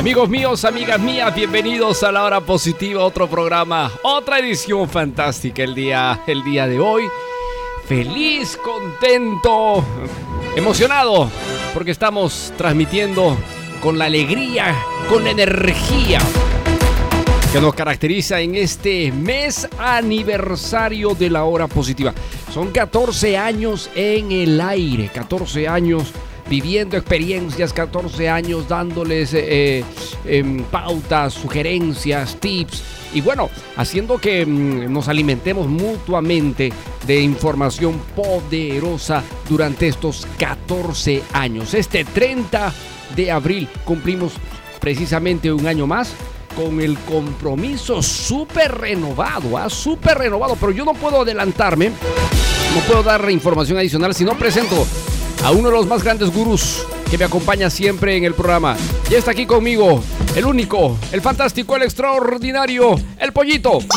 Amigos míos, amigas mías, bienvenidos a la hora positiva, otro programa, otra edición fantástica el día, el día de hoy. Feliz, contento, emocionado, porque estamos transmitiendo con la alegría, con la energía que nos caracteriza en este mes aniversario de la hora positiva. Son 14 años en el aire, 14 años viviendo experiencias, 14 años dándoles eh, eh, pautas, sugerencias, tips y bueno, haciendo que mm, nos alimentemos mutuamente de información poderosa durante estos 14 años. Este 30 de abril cumplimos precisamente un año más con el compromiso súper renovado, ¿ah? súper renovado, pero yo no puedo adelantarme, no puedo dar información adicional si no presento a uno de los más grandes gurús que me acompaña siempre en el programa. Ya está aquí conmigo, el único, el fantástico, el extraordinario, el pollito.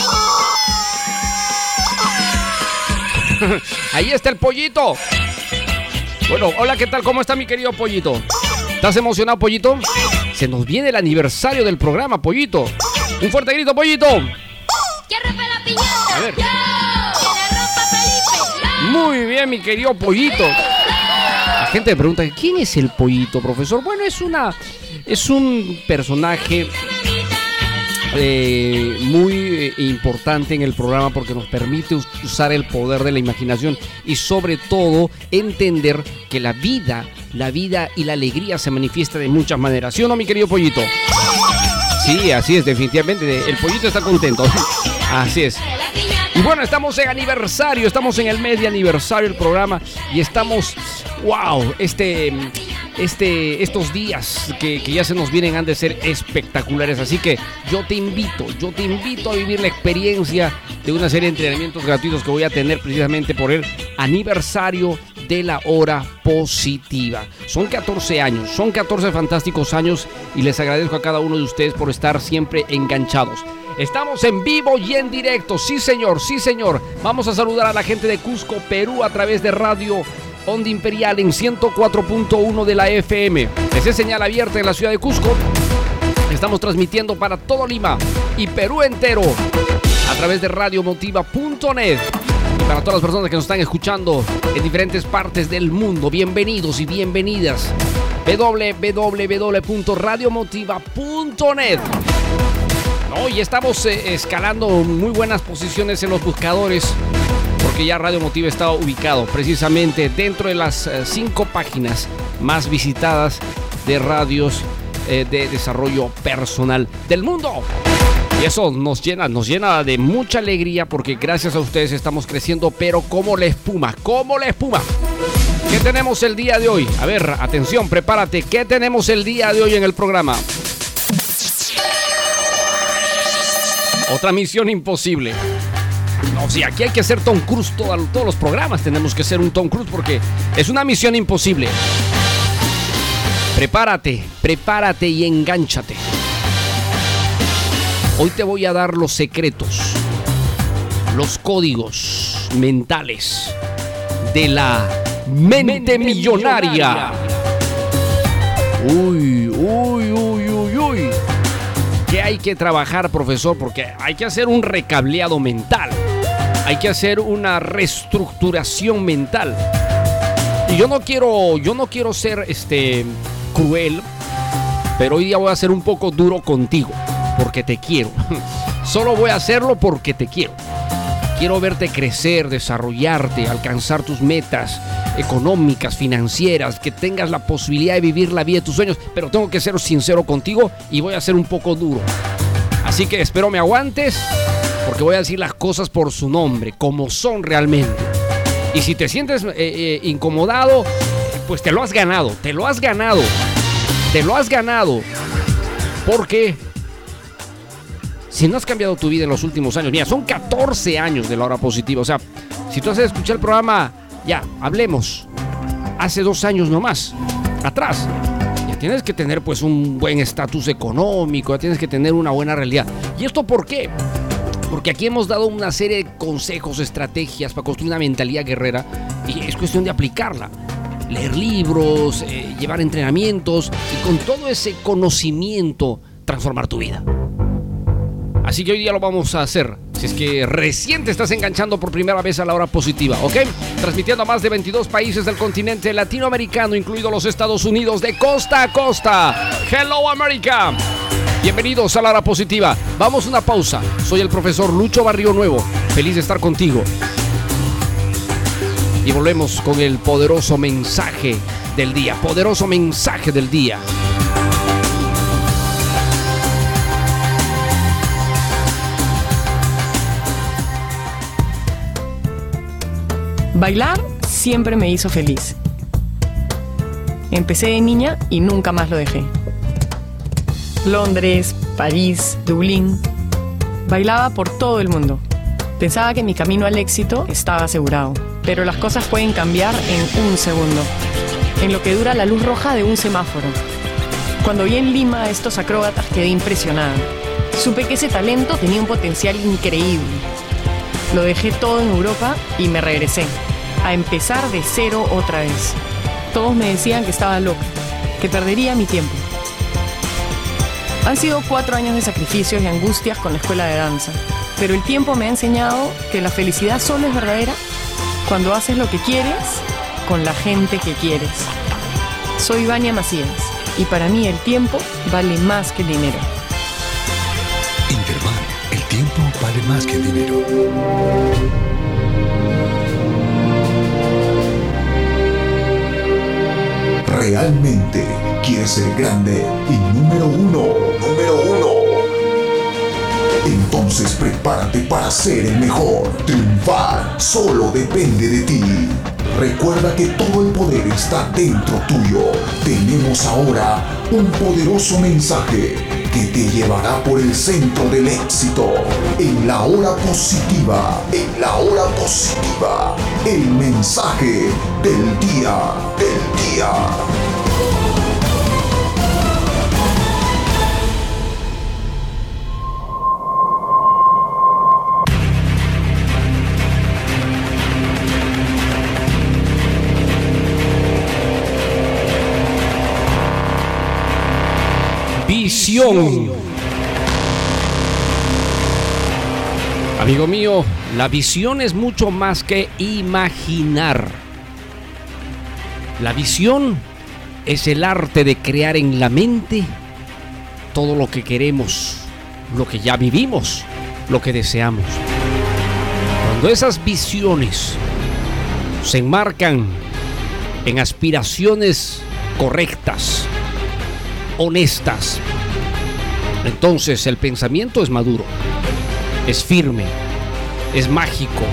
Ahí está el pollito. Bueno, hola, ¿qué tal? ¿Cómo está mi querido pollito? ¿Estás emocionado, pollito? Se nos viene el aniversario del programa, pollito. Un fuerte grito, pollito. ¡Que rompa la piñata! A ver. ¡Que la rompa Felipe! Muy bien, mi querido pollito. Gente me pregunta, ¿quién es el pollito, profesor? Bueno, es una. Es un personaje eh, muy eh, importante en el programa porque nos permite us- usar el poder de la imaginación y sobre todo entender que la vida, la vida y la alegría se manifiesta de muchas maneras. ¿Sí o no, mi querido pollito? Sí, así es, definitivamente. El pollito está contento. Así es. Y bueno, estamos en aniversario, estamos en el mes de aniversario del programa y estamos, wow, este, este, estos días que, que ya se nos vienen han de ser espectaculares. Así que yo te invito, yo te invito a vivir la experiencia de una serie de entrenamientos gratuitos que voy a tener precisamente por el aniversario de la hora positiva. Son 14 años, son 14 fantásticos años y les agradezco a cada uno de ustedes por estar siempre enganchados. Estamos en vivo y en directo, sí señor, sí señor. Vamos a saludar a la gente de Cusco, Perú, a través de Radio Onda Imperial en 104.1 de la FM. Esa es señal abierta en la ciudad de Cusco. Estamos transmitiendo para todo Lima y Perú entero a través de radiomotiva.net. Para todas las personas que nos están escuchando en diferentes partes del mundo, bienvenidos y bienvenidas. www.radiomotiva.net. No, y estamos eh, escalando muy buenas posiciones en los buscadores porque ya Radio Motiva está ubicado precisamente dentro de las eh, cinco páginas más visitadas de radios eh, de desarrollo personal del mundo. Eso nos llena, nos llena de mucha alegría porque gracias a ustedes estamos creciendo, pero como la espuma, como la espuma. ¿Qué tenemos el día de hoy? A ver, atención, prepárate. ¿Qué tenemos el día de hoy en el programa? Otra misión imposible. No, si aquí hay que ser Tom Cruise, todo- todos los programas tenemos que ser un Tom Cruise porque es una misión imposible. Prepárate, prepárate y engánchate. Hoy te voy a dar los secretos, los códigos mentales de la mente, millonaria. Uy, uy, uy, uy, uy. ¿Qué hay que trabajar, profesor? Porque hay que hacer un recableado mental. Hay que hacer una reestructuración mental. Y yo no quiero, yo no quiero ser este cruel, pero hoy día voy a ser un poco duro contigo, porque te quiero. Solo voy a hacerlo porque te quiero. Quiero verte crecer, desarrollarte, alcanzar tus metas económicas, financieras, que tengas la posibilidad de vivir la vida de tus sueños, pero tengo que ser sincero contigo y voy a ser un poco duro. Así que espero me aguantes, porque voy a decir las cosas por su nombre, como son realmente. Y si te sientes eh, eh, incomodado, pues te lo has ganado, te lo has ganado, te lo has ganado. Porque si no has cambiado tu vida en los últimos años, mira, son 14 años de la hora positiva. O sea, si tú has escuchado el programa, ya, hablemos, hace dos años nomás, atrás, ya tienes que tener pues un buen estatus económico, ya tienes que tener una buena realidad. ¿Y esto por qué? Porque aquí hemos dado una serie de consejos, estrategias para construir una mentalidad guerrera y es cuestión de aplicarla. Leer libros, eh, llevar entrenamientos y con todo ese conocimiento transformar tu vida. Así que hoy día lo vamos a hacer. Si es que recién te estás enganchando por primera vez a la hora positiva, ¿ok? Transmitiendo a más de 22 países del continente latinoamericano, incluidos los Estados Unidos, de costa a costa. Hello America. Bienvenidos a la hora positiva. Vamos a una pausa. Soy el profesor Lucho Barrio Nuevo. Feliz de estar contigo. Y volvemos con el poderoso mensaje del día. Poderoso mensaje del día. Bailar siempre me hizo feliz. Empecé de niña y nunca más lo dejé. Londres, París, Dublín. Bailaba por todo el mundo. Pensaba que mi camino al éxito estaba asegurado, pero las cosas pueden cambiar en un segundo, en lo que dura la luz roja de un semáforo. Cuando vi en Lima a estos acróbatas quedé impresionada. Supe que ese talento tenía un potencial increíble. Lo dejé todo en Europa y me regresé, a empezar de cero otra vez. Todos me decían que estaba loca, que perdería mi tiempo. Han sido cuatro años de sacrificios y angustias con la escuela de danza, pero el tiempo me ha enseñado que la felicidad solo es verdadera cuando haces lo que quieres con la gente que quieres. Soy Vania Macías y para mí el tiempo vale más que el dinero. Más que dinero. ¿Realmente quieres ser grande y número uno? Número uno. Entonces prepárate para ser el mejor. Triunfar solo depende de ti. Recuerda que todo el poder está dentro tuyo. Tenemos ahora un poderoso mensaje que te llevará por el centro del éxito. En la hora positiva, en la hora positiva, el mensaje del día, del día. Visión. Amigo mío, la visión es mucho más que imaginar. La visión es el arte de crear en la mente todo lo que queremos, lo que ya vivimos, lo que deseamos. Cuando esas visiones se enmarcan en aspiraciones correctas, honestas, entonces el pensamiento es maduro, es firme, es mágico.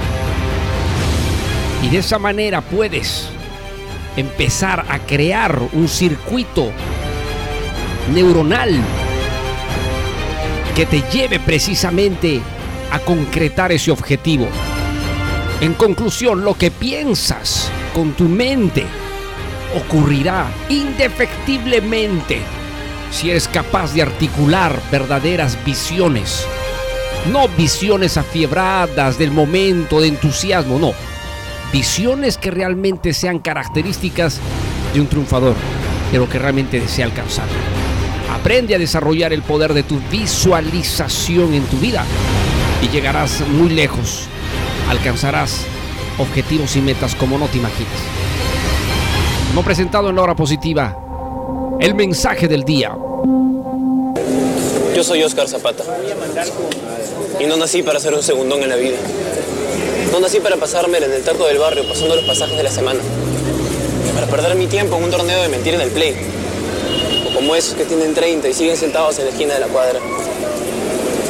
Y de esa manera puedes empezar a crear un circuito neuronal que te lleve precisamente a concretar ese objetivo. En conclusión, lo que piensas con tu mente ocurrirá indefectiblemente si eres capaz de articular verdaderas visiones. No visiones afiebradas del momento de entusiasmo, no. Visiones que realmente sean características de un triunfador, de lo que realmente desea alcanzar. Aprende a desarrollar el poder de tu visualización en tu vida y llegarás muy lejos. Alcanzarás objetivos y metas como no te imaginas. No presentado en la hora positiva, el mensaje del día. Yo soy Oscar Zapata. Y no nací para ser un segundón en la vida. No nací para pasarme en el taco del barrio pasando los pasajes de la semana. Para perder mi tiempo en un torneo de mentir en el play. O como esos que tienen 30 y siguen sentados en la esquina de la cuadra.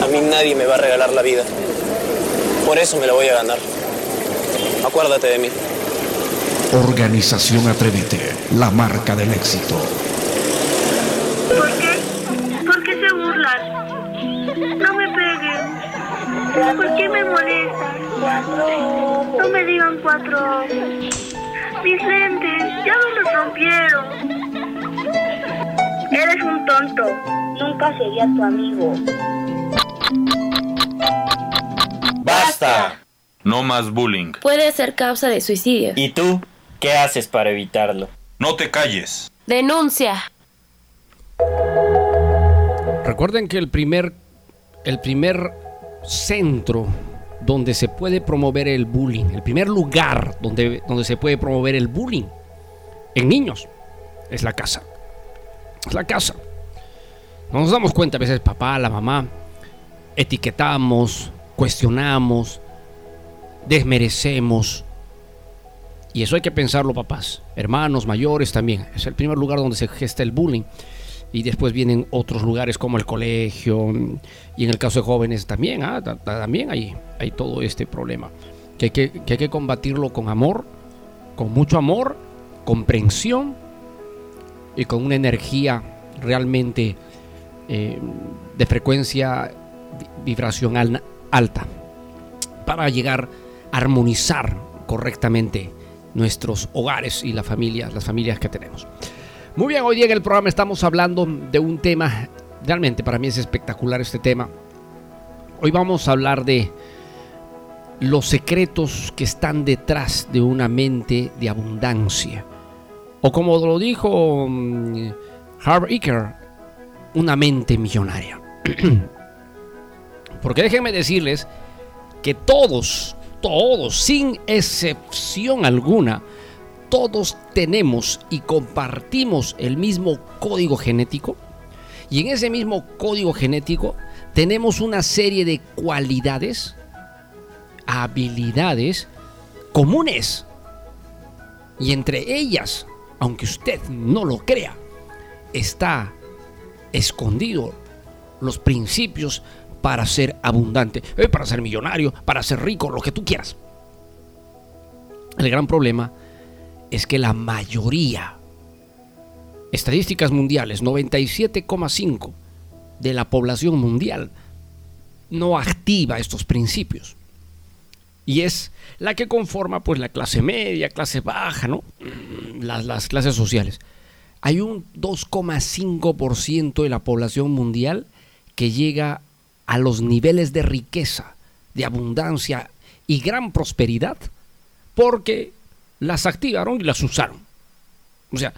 A mí nadie me va a regalar la vida. Por eso me la voy a ganar. Acuérdate de mí. Organización Atrévete, la marca del éxito. ¿Por qué? ¿Por qué se burlan? No me peguen. ¿Por qué me molestan? No me digan cuatro. Mis lentes ya me los rompieron. Eres un tonto. Nunca sería tu amigo. ¡Basta! No más bullying. Puede ser causa de suicidio. ¿Y tú? ¿Qué haces para evitarlo? No te calles. Denuncia. Recuerden que el primer, el primer centro donde se puede promover el bullying, el primer lugar donde, donde se puede promover el bullying en niños, es la casa. Es la casa. No nos damos cuenta a veces, papá, la mamá, etiquetamos, cuestionamos, desmerecemos. Y eso hay que pensarlo, papás, hermanos mayores también. Es el primer lugar donde se gesta el bullying. Y después vienen otros lugares como el colegio. Y en el caso de jóvenes también, ¿ah? también hay, hay todo este problema. Que hay que, que hay que combatirlo con amor, con mucho amor, comprensión y con una energía realmente eh, de frecuencia vibracional alta para llegar a armonizar correctamente nuestros hogares y la familia, las familias que tenemos. Muy bien, hoy día en el programa estamos hablando de un tema, realmente para mí es espectacular este tema. Hoy vamos a hablar de los secretos que están detrás de una mente de abundancia. O como lo dijo um, Harvard Iker, una mente millonaria. Porque déjenme decirles que todos, todos, sin excepción alguna, todos tenemos y compartimos el mismo código genético. Y en ese mismo código genético tenemos una serie de cualidades, habilidades comunes. Y entre ellas, aunque usted no lo crea, está escondido los principios para ser abundante, eh, para ser millonario, para ser rico, lo que tú quieras. El gran problema es que la mayoría, estadísticas mundiales, 97,5 de la población mundial no activa estos principios. Y es la que conforma pues la clase media, clase baja, ¿no? Las, las clases sociales. Hay un 2,5% de la población mundial que llega a los niveles de riqueza, de abundancia y gran prosperidad porque las activaron y las usaron. O sea,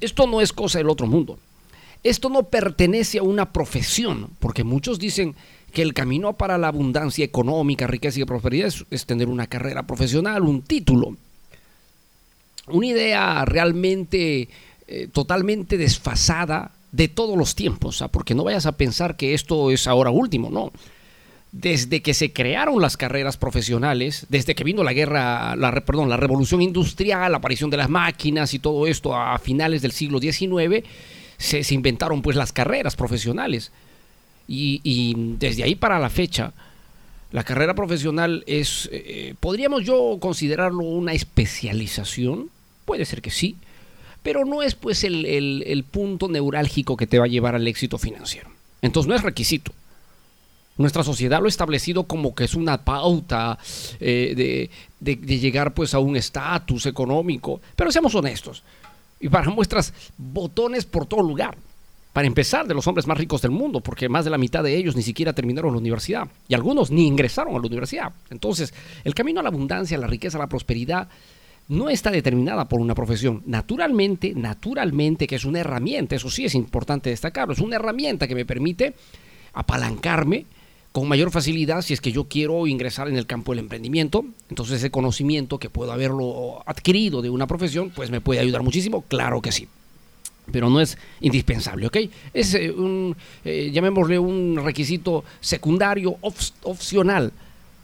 esto no es cosa del otro mundo. Esto no pertenece a una profesión, porque muchos dicen que el camino para la abundancia económica, riqueza y prosperidad es, tener una carrera profesional, un título. Una idea realmente eh, totalmente desfasada de todos los tiempos, porque no vayas a pensar que esto es ahora último, no. Desde que se crearon las carreras profesionales, desde que vino la guerra, la, perdón, la revolución industrial, la aparición de las máquinas y todo esto a finales del siglo XIX, se, inventaron pues las carreras profesionales. Y, desde ahí para la fecha, la carrera profesional es, eh, podríamos yo considerarlo una especialización, puede ser que sí, pero no es pues el, punto neurálgico que te va a llevar al éxito financiero. Entonces no es requisito. Nuestra sociedad lo ha establecido como que es una pauta eh, de, de- de llegar pues a un estatus económico. Pero seamos honestos. Y para muestras, botones por todo lugar. Para empezar, de los hombres más ricos del mundo, porque más de la mitad de ellos ni siquiera terminaron la universidad. Y algunos ni ingresaron a la universidad. Entonces, el camino a la abundancia, a la riqueza, a la prosperidad, no está determinada por una profesión. Naturalmente, naturalmente, que es una herramienta, eso sí es importante destacarlo, es una herramienta que me permite apalancarme con mayor facilidad si es que yo quiero ingresar en el campo del emprendimiento. Entonces ese conocimiento que puedo haberlo adquirido de una profesión, pues me puede ayudar muchísimo, claro que sí. Pero no es indispensable, ¿ok? Es eh, un, eh, llamémosle un requisito secundario, op- opcional,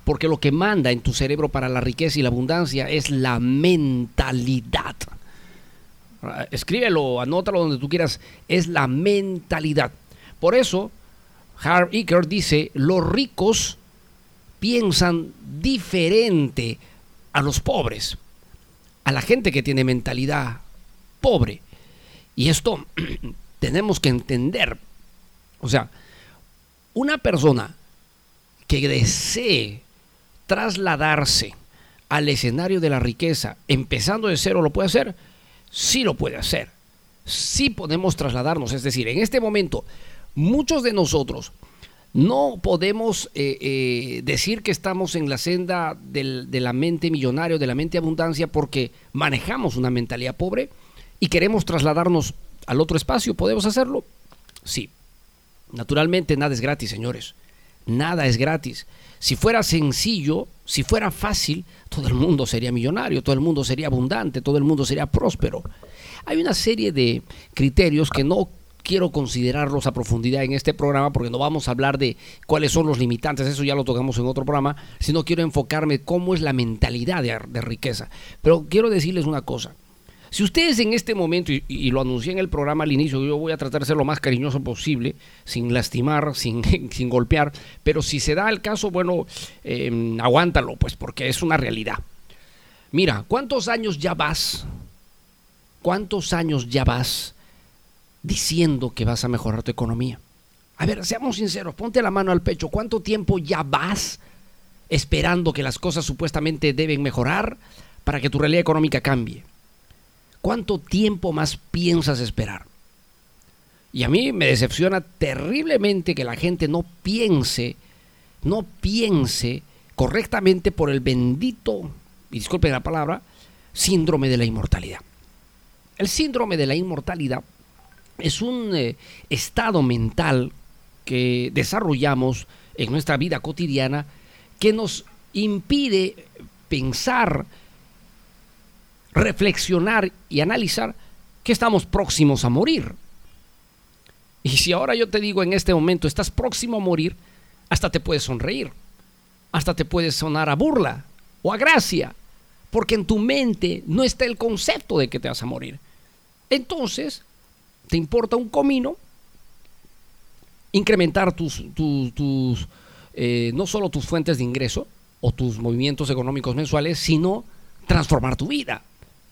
porque lo que manda en tu cerebro para la riqueza y la abundancia es la mentalidad. Escríbelo, anótalo donde tú quieras, es la mentalidad. Por eso, Harv Eker dice, los ricos piensan diferente a los pobres, a la gente que tiene mentalidad pobre. Y esto tenemos que entender. O sea, una persona que desee trasladarse al escenario de la riqueza, empezando de cero, ¿lo puede hacer? Sí lo puede hacer. Sí podemos trasladarnos. Es decir, en este momento, muchos de nosotros no podemos eh, eh, decir que estamos en la senda de la mente millonario, de la mente abundancia, porque manejamos una mentalidad pobre y queremos trasladarnos al otro espacio. ¿Podemos hacerlo? Sí. Naturalmente nada es gratis, señores. Nada es gratis. Si fuera sencillo, si fuera fácil, todo el mundo sería millonario, todo el mundo sería abundante, todo el mundo sería próspero. Hay una serie de criterios que no quiero considerarlos a profundidad en este programa porque no vamos a hablar de cuáles son los limitantes, eso ya lo tocamos en otro programa, sino quiero enfocarme cómo es la mentalidad de, de riqueza. Pero quiero decirles una cosa. Si ustedes en este momento, y, lo anuncié en el programa al inicio, yo voy a tratar de ser lo más cariñoso posible, sin lastimar, sin, sin golpear, pero si se da el caso, bueno, eh, aguántalo, pues porque es una realidad. Mira, ¿cuántos años ya vas? ¿Cuántos años ya vas diciendo que vas a mejorar tu economía? A ver, seamos sinceros, ponte la mano al pecho. ¿Cuánto tiempo ya vas esperando que las cosas supuestamente deben mejorar para que tu realidad económica cambie? ¿Cuánto tiempo más piensas esperar? Y a mí me decepciona terriblemente que la gente no piense, no piense correctamente por el bendito, y disculpen la palabra, síndrome de la inmortalidad. El síndrome de la inmortalidad es un eh, estado mental que desarrollamos en nuestra vida cotidiana que nos impide pensar, reflexionar y analizar que estamos próximos a morir. Y si ahora yo te digo en este momento, estás próximo a morir, hasta te puedes sonreír, hasta te puede sonar a burla o a gracia, porque en tu mente no está el concepto de que te vas a morir. Entonces, te importa un comino incrementar tus, tus, tus, eh, no solo tus fuentes de ingreso o tus movimientos económicos mensuales, sino transformar tu vida,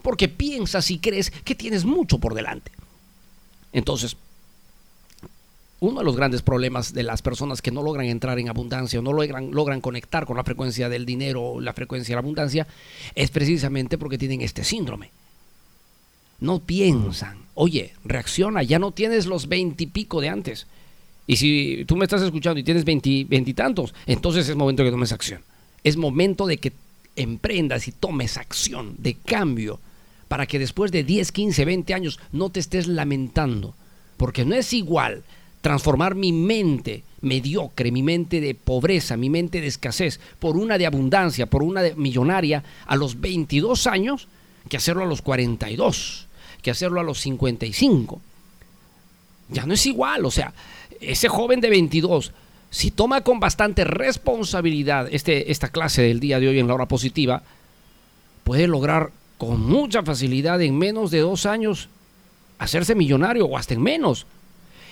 porque piensas y crees que tienes mucho por delante. Entonces, uno de los grandes problemas de las personas que no logran entrar en abundancia o no logran, logran conectar con la frecuencia del dinero o la frecuencia de la abundancia es precisamente porque tienen este síndrome. No piensan, oye, reacciona, ya no tienes los veintipico de antes. Y si tú me estás escuchando y tienes veintitantos, entonces es momento que tomes acción. Es momento de que emprendas y tomes acción de cambio para que después de 10, 15, 20 años no te estés lamentando. Porque no es igual transformar mi mente mediocre, mi mente de pobreza, mi mente de escasez, por una de abundancia, por una de millonaria a los 22 años, que hacerlo a los 42, que hacerlo a los 55. Ya no es igual, o sea, ese joven de 22, si toma con bastante responsabilidad este, esta clase del día de hoy en la hora positiva, puede lograr con mucha facilidad en menos de dos años hacerse millonario o hasta en menos.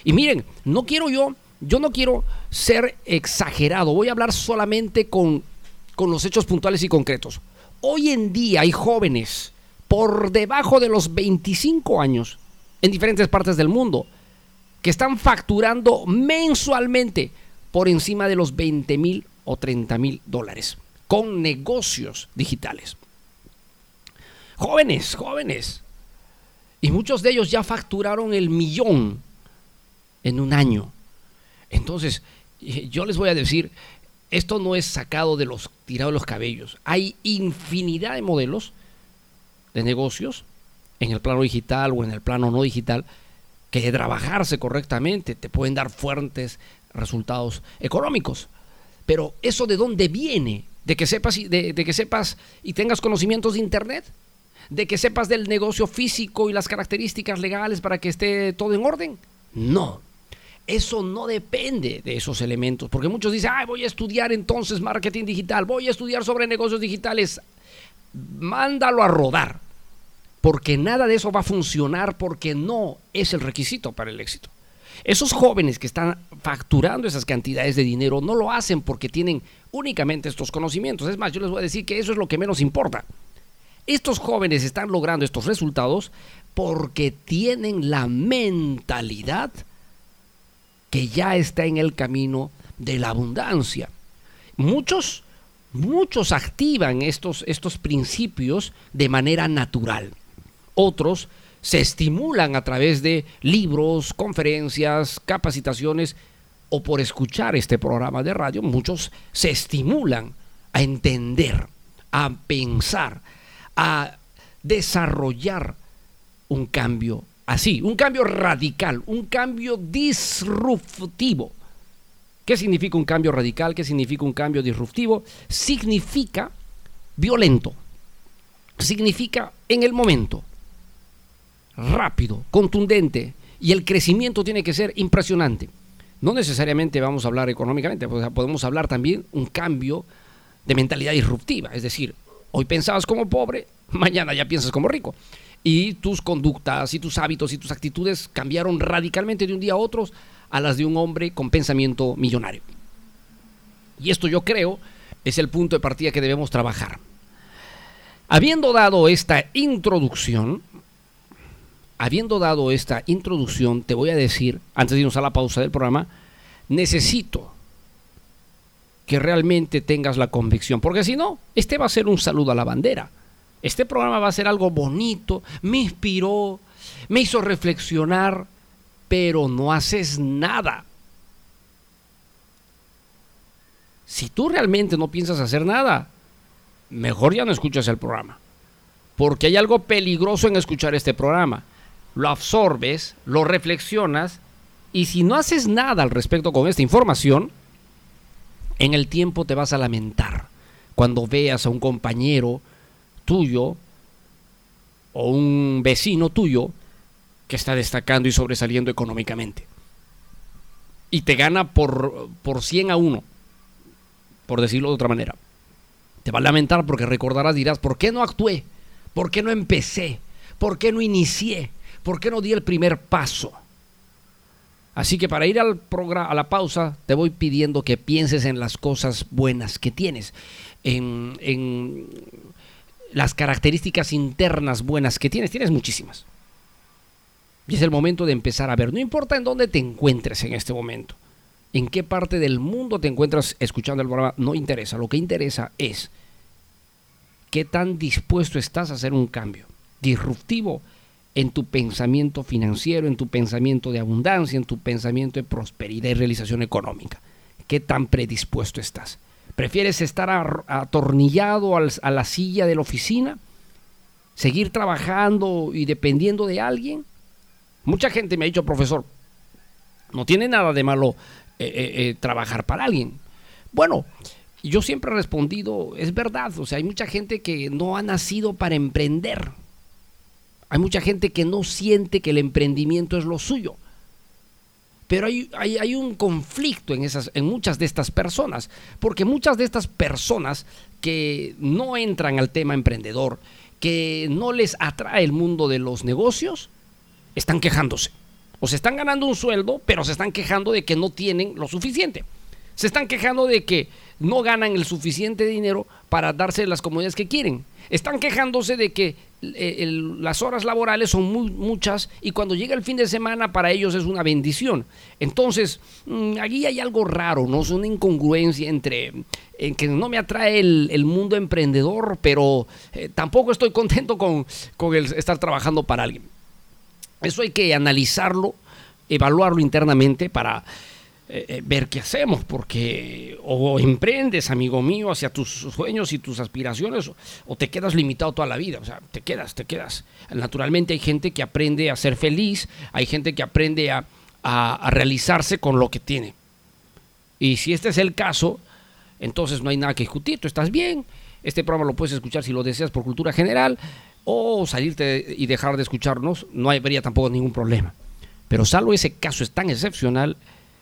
Y miren, no quiero yo, yo no quiero ser exagerado, voy a hablar solamente con, con los hechos puntuales y concretos. Hoy en día hay jóvenes por debajo de los 25 años en diferentes partes del mundo que están facturando mensualmente por encima de los 20 mil o 30 mil dólares con negocios digitales. Jóvenes, jóvenes. Y muchos de ellos ya facturaron el millón en un año. Entonces, yo les voy a decir, esto no es sacado de los tirados de los cabellos. Hay infinidad de modelos de negocios en el plano digital o en el plano no digital que de trabajarse correctamente te pueden dar fuertes resultados económicos. Pero eso de dónde viene? De que sepas y, de, de que sepas y tengas conocimientos de internet, de que sepas del negocio físico y las características legales para que esté todo en orden. No, eso no depende de esos elementos, porque muchos dicen, Ay, voy a estudiar entonces marketing digital, voy a estudiar sobre negocios digitales. Mándalo a rodar, porque nada de eso va a funcionar porque no es el requisito para el éxito. Esos jóvenes que están facturando esas cantidades de dinero no lo hacen porque tienen únicamente estos conocimientos. Es más, yo les voy a decir que eso es lo que menos importa. Estos jóvenes están logrando estos resultados porque tienen la mentalidad que ya está en el camino de la abundancia. Muchos, muchos activan estos, estos principios de manera natural. Otros se estimulan a través de libros, conferencias, capacitaciones o por escuchar este programa de radio. Muchos se estimulan a entender, a pensar, a desarrollar un cambio así, un cambio radical, un cambio disruptivo. ¿Qué significa un cambio radical? ¿Qué significa un cambio disruptivo? Significa violento. Significa en el momento. Rápido, contundente. Y el crecimiento tiene que ser impresionante. No necesariamente vamos a hablar económicamente, podemos hablar también un cambio de mentalidad disruptiva. Es decir, hoy pensabas como pobre, mañana ya piensas como rico y tus conductas y tus hábitos y tus actitudes cambiaron radicalmente de un día a otro a las de un hombre con pensamiento millonario. Y esto yo creo es el punto de partida que debemos trabajar. Habiendo dado esta introducción, habiendo dado esta introducción, te voy a decir, antes de irnos a la pausa del programa, necesito que realmente tengas la convicción, porque si no, este va a ser un saludo a la bandera. Este programa va a ser algo bonito, me inspiró, me hizo reflexionar, pero no haces nada. Si tú realmente no piensas hacer nada, mejor ya no escuchas el programa. Porque hay algo peligroso en escuchar este programa. Lo absorbes, lo reflexionas y si no haces nada al respecto con esta información, en el tiempo te vas a lamentar cuando veas a un compañero tuyo o un vecino tuyo que está destacando y sobresaliendo económicamente. Y te gana por, por 100 a 1, por decirlo de otra manera. Te va a lamentar porque recordarás, dirás, ¿por qué no actué? ¿Por qué no empecé? ¿Por qué no inicié? ¿Por qué no di el primer paso? Así que para ir al programa, a la pausa, te voy pidiendo que pienses en las cosas buenas que tienes, en, en las características internas buenas que tienes, tienes muchísimas. Y es el momento de empezar a ver, no importa en dónde te encuentres en este momento, en qué parte del mundo te encuentras escuchando el programa, no interesa. Lo que interesa es qué tan dispuesto estás a hacer un cambio disruptivo en tu pensamiento financiero, en tu pensamiento de abundancia, en tu pensamiento de prosperidad y realización económica. ¿Qué tan predispuesto estás? ¿Prefieres estar atornillado a la silla de la oficina? ¿Seguir trabajando y dependiendo de alguien? Mucha gente me ha dicho, profesor, no tiene nada de malo eh, eh, eh, trabajar para alguien. Bueno, yo siempre he respondido, es verdad, o sea, hay mucha gente que no ha nacido para emprender. Hay mucha gente que no siente que el emprendimiento es lo suyo. Pero hay, hay, un conflicto en, esas, en muchas de estas personas, porque muchas de estas personas que no entran al tema emprendedor, que no les atrae el mundo de los negocios, están quejándose. O se están ganando un sueldo, pero se están quejando de que no tienen lo suficiente. Se están quejando de que no ganan el suficiente dinero para darse las comodidades que quieren. Están quejándose de que el- las horas laborales son muy, muchas y cuando llega el fin de semana para ellos es una bendición. Entonces, mm, aquí hay algo raro, ¿no? Es una incongruencia entre en que no me atrae el, el mundo emprendedor, pero eh, tampoco estoy contento con, con estar trabajando para alguien. Eso hay que analizarlo, evaluarlo internamente para eh, eh, ver qué hacemos, porque o emprendes, amigo mío, hacia tus sueños y tus aspiraciones, o, te quedas limitado toda la vida, o sea, te quedas, te quedas. Naturalmente hay gente que aprende a ser feliz, hay gente que aprende a, a- a realizarse con lo que tiene. Y si este es el caso, entonces no hay nada que discutir, tú estás bien, este programa lo puedes escuchar si lo deseas por cultura general, o salirte y dejar de escucharnos, no habría tampoco ningún problema. Pero salvo ese caso es tan excepcional,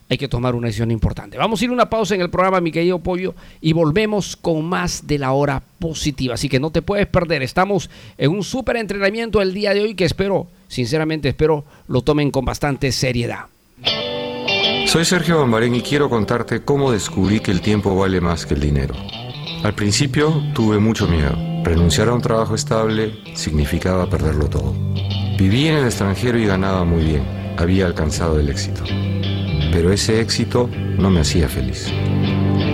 hay que tomar una decisión importante. Vamos a ir una pausa en el programa, mi querido Pollo, y volvemos con más de la hora positiva. Así que no te puedes perder. Estamos en un súper entrenamiento el día de hoy que espero, sinceramente espero, lo tomen con bastante seriedad. Soy Sergio Bambarén y quiero contarte cómo descubrí que el tiempo vale más que el dinero. Al principio tuve mucho miedo. Renunciar a un trabajo estable significaba perderlo todo. Viví en el extranjero y ganaba muy bien. Había alcanzado el éxito. Pero ese éxito no me hacía feliz.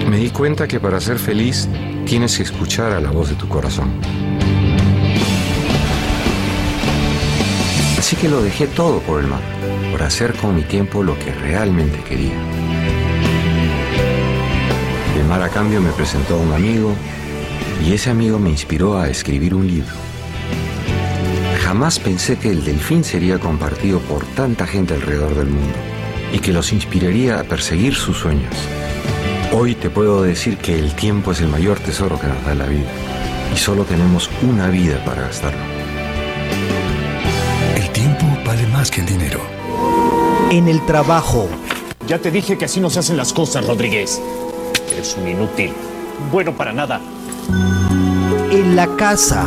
Me di cuenta que para ser feliz tienes que escuchar a la voz de tu corazón. Así que lo dejé todo por el mar, por hacer con mi tiempo lo que realmente quería. El mar a cambio me presentó a un amigo y ese amigo me inspiró a escribir un libro. Jamás pensé que el delfín sería compartido por tanta gente alrededor del mundo y que los inspiraría a perseguir sus sueños. Hoy te puedo decir que el tiempo es el mayor tesoro que nos da la vida y solo tenemos una vida para gastarlo. El tiempo vale más que el dinero. En el trabajo. Ya te dije que así no se hacen las cosas, Rodríguez. Eres un inútil. Bueno para nada. En la casa.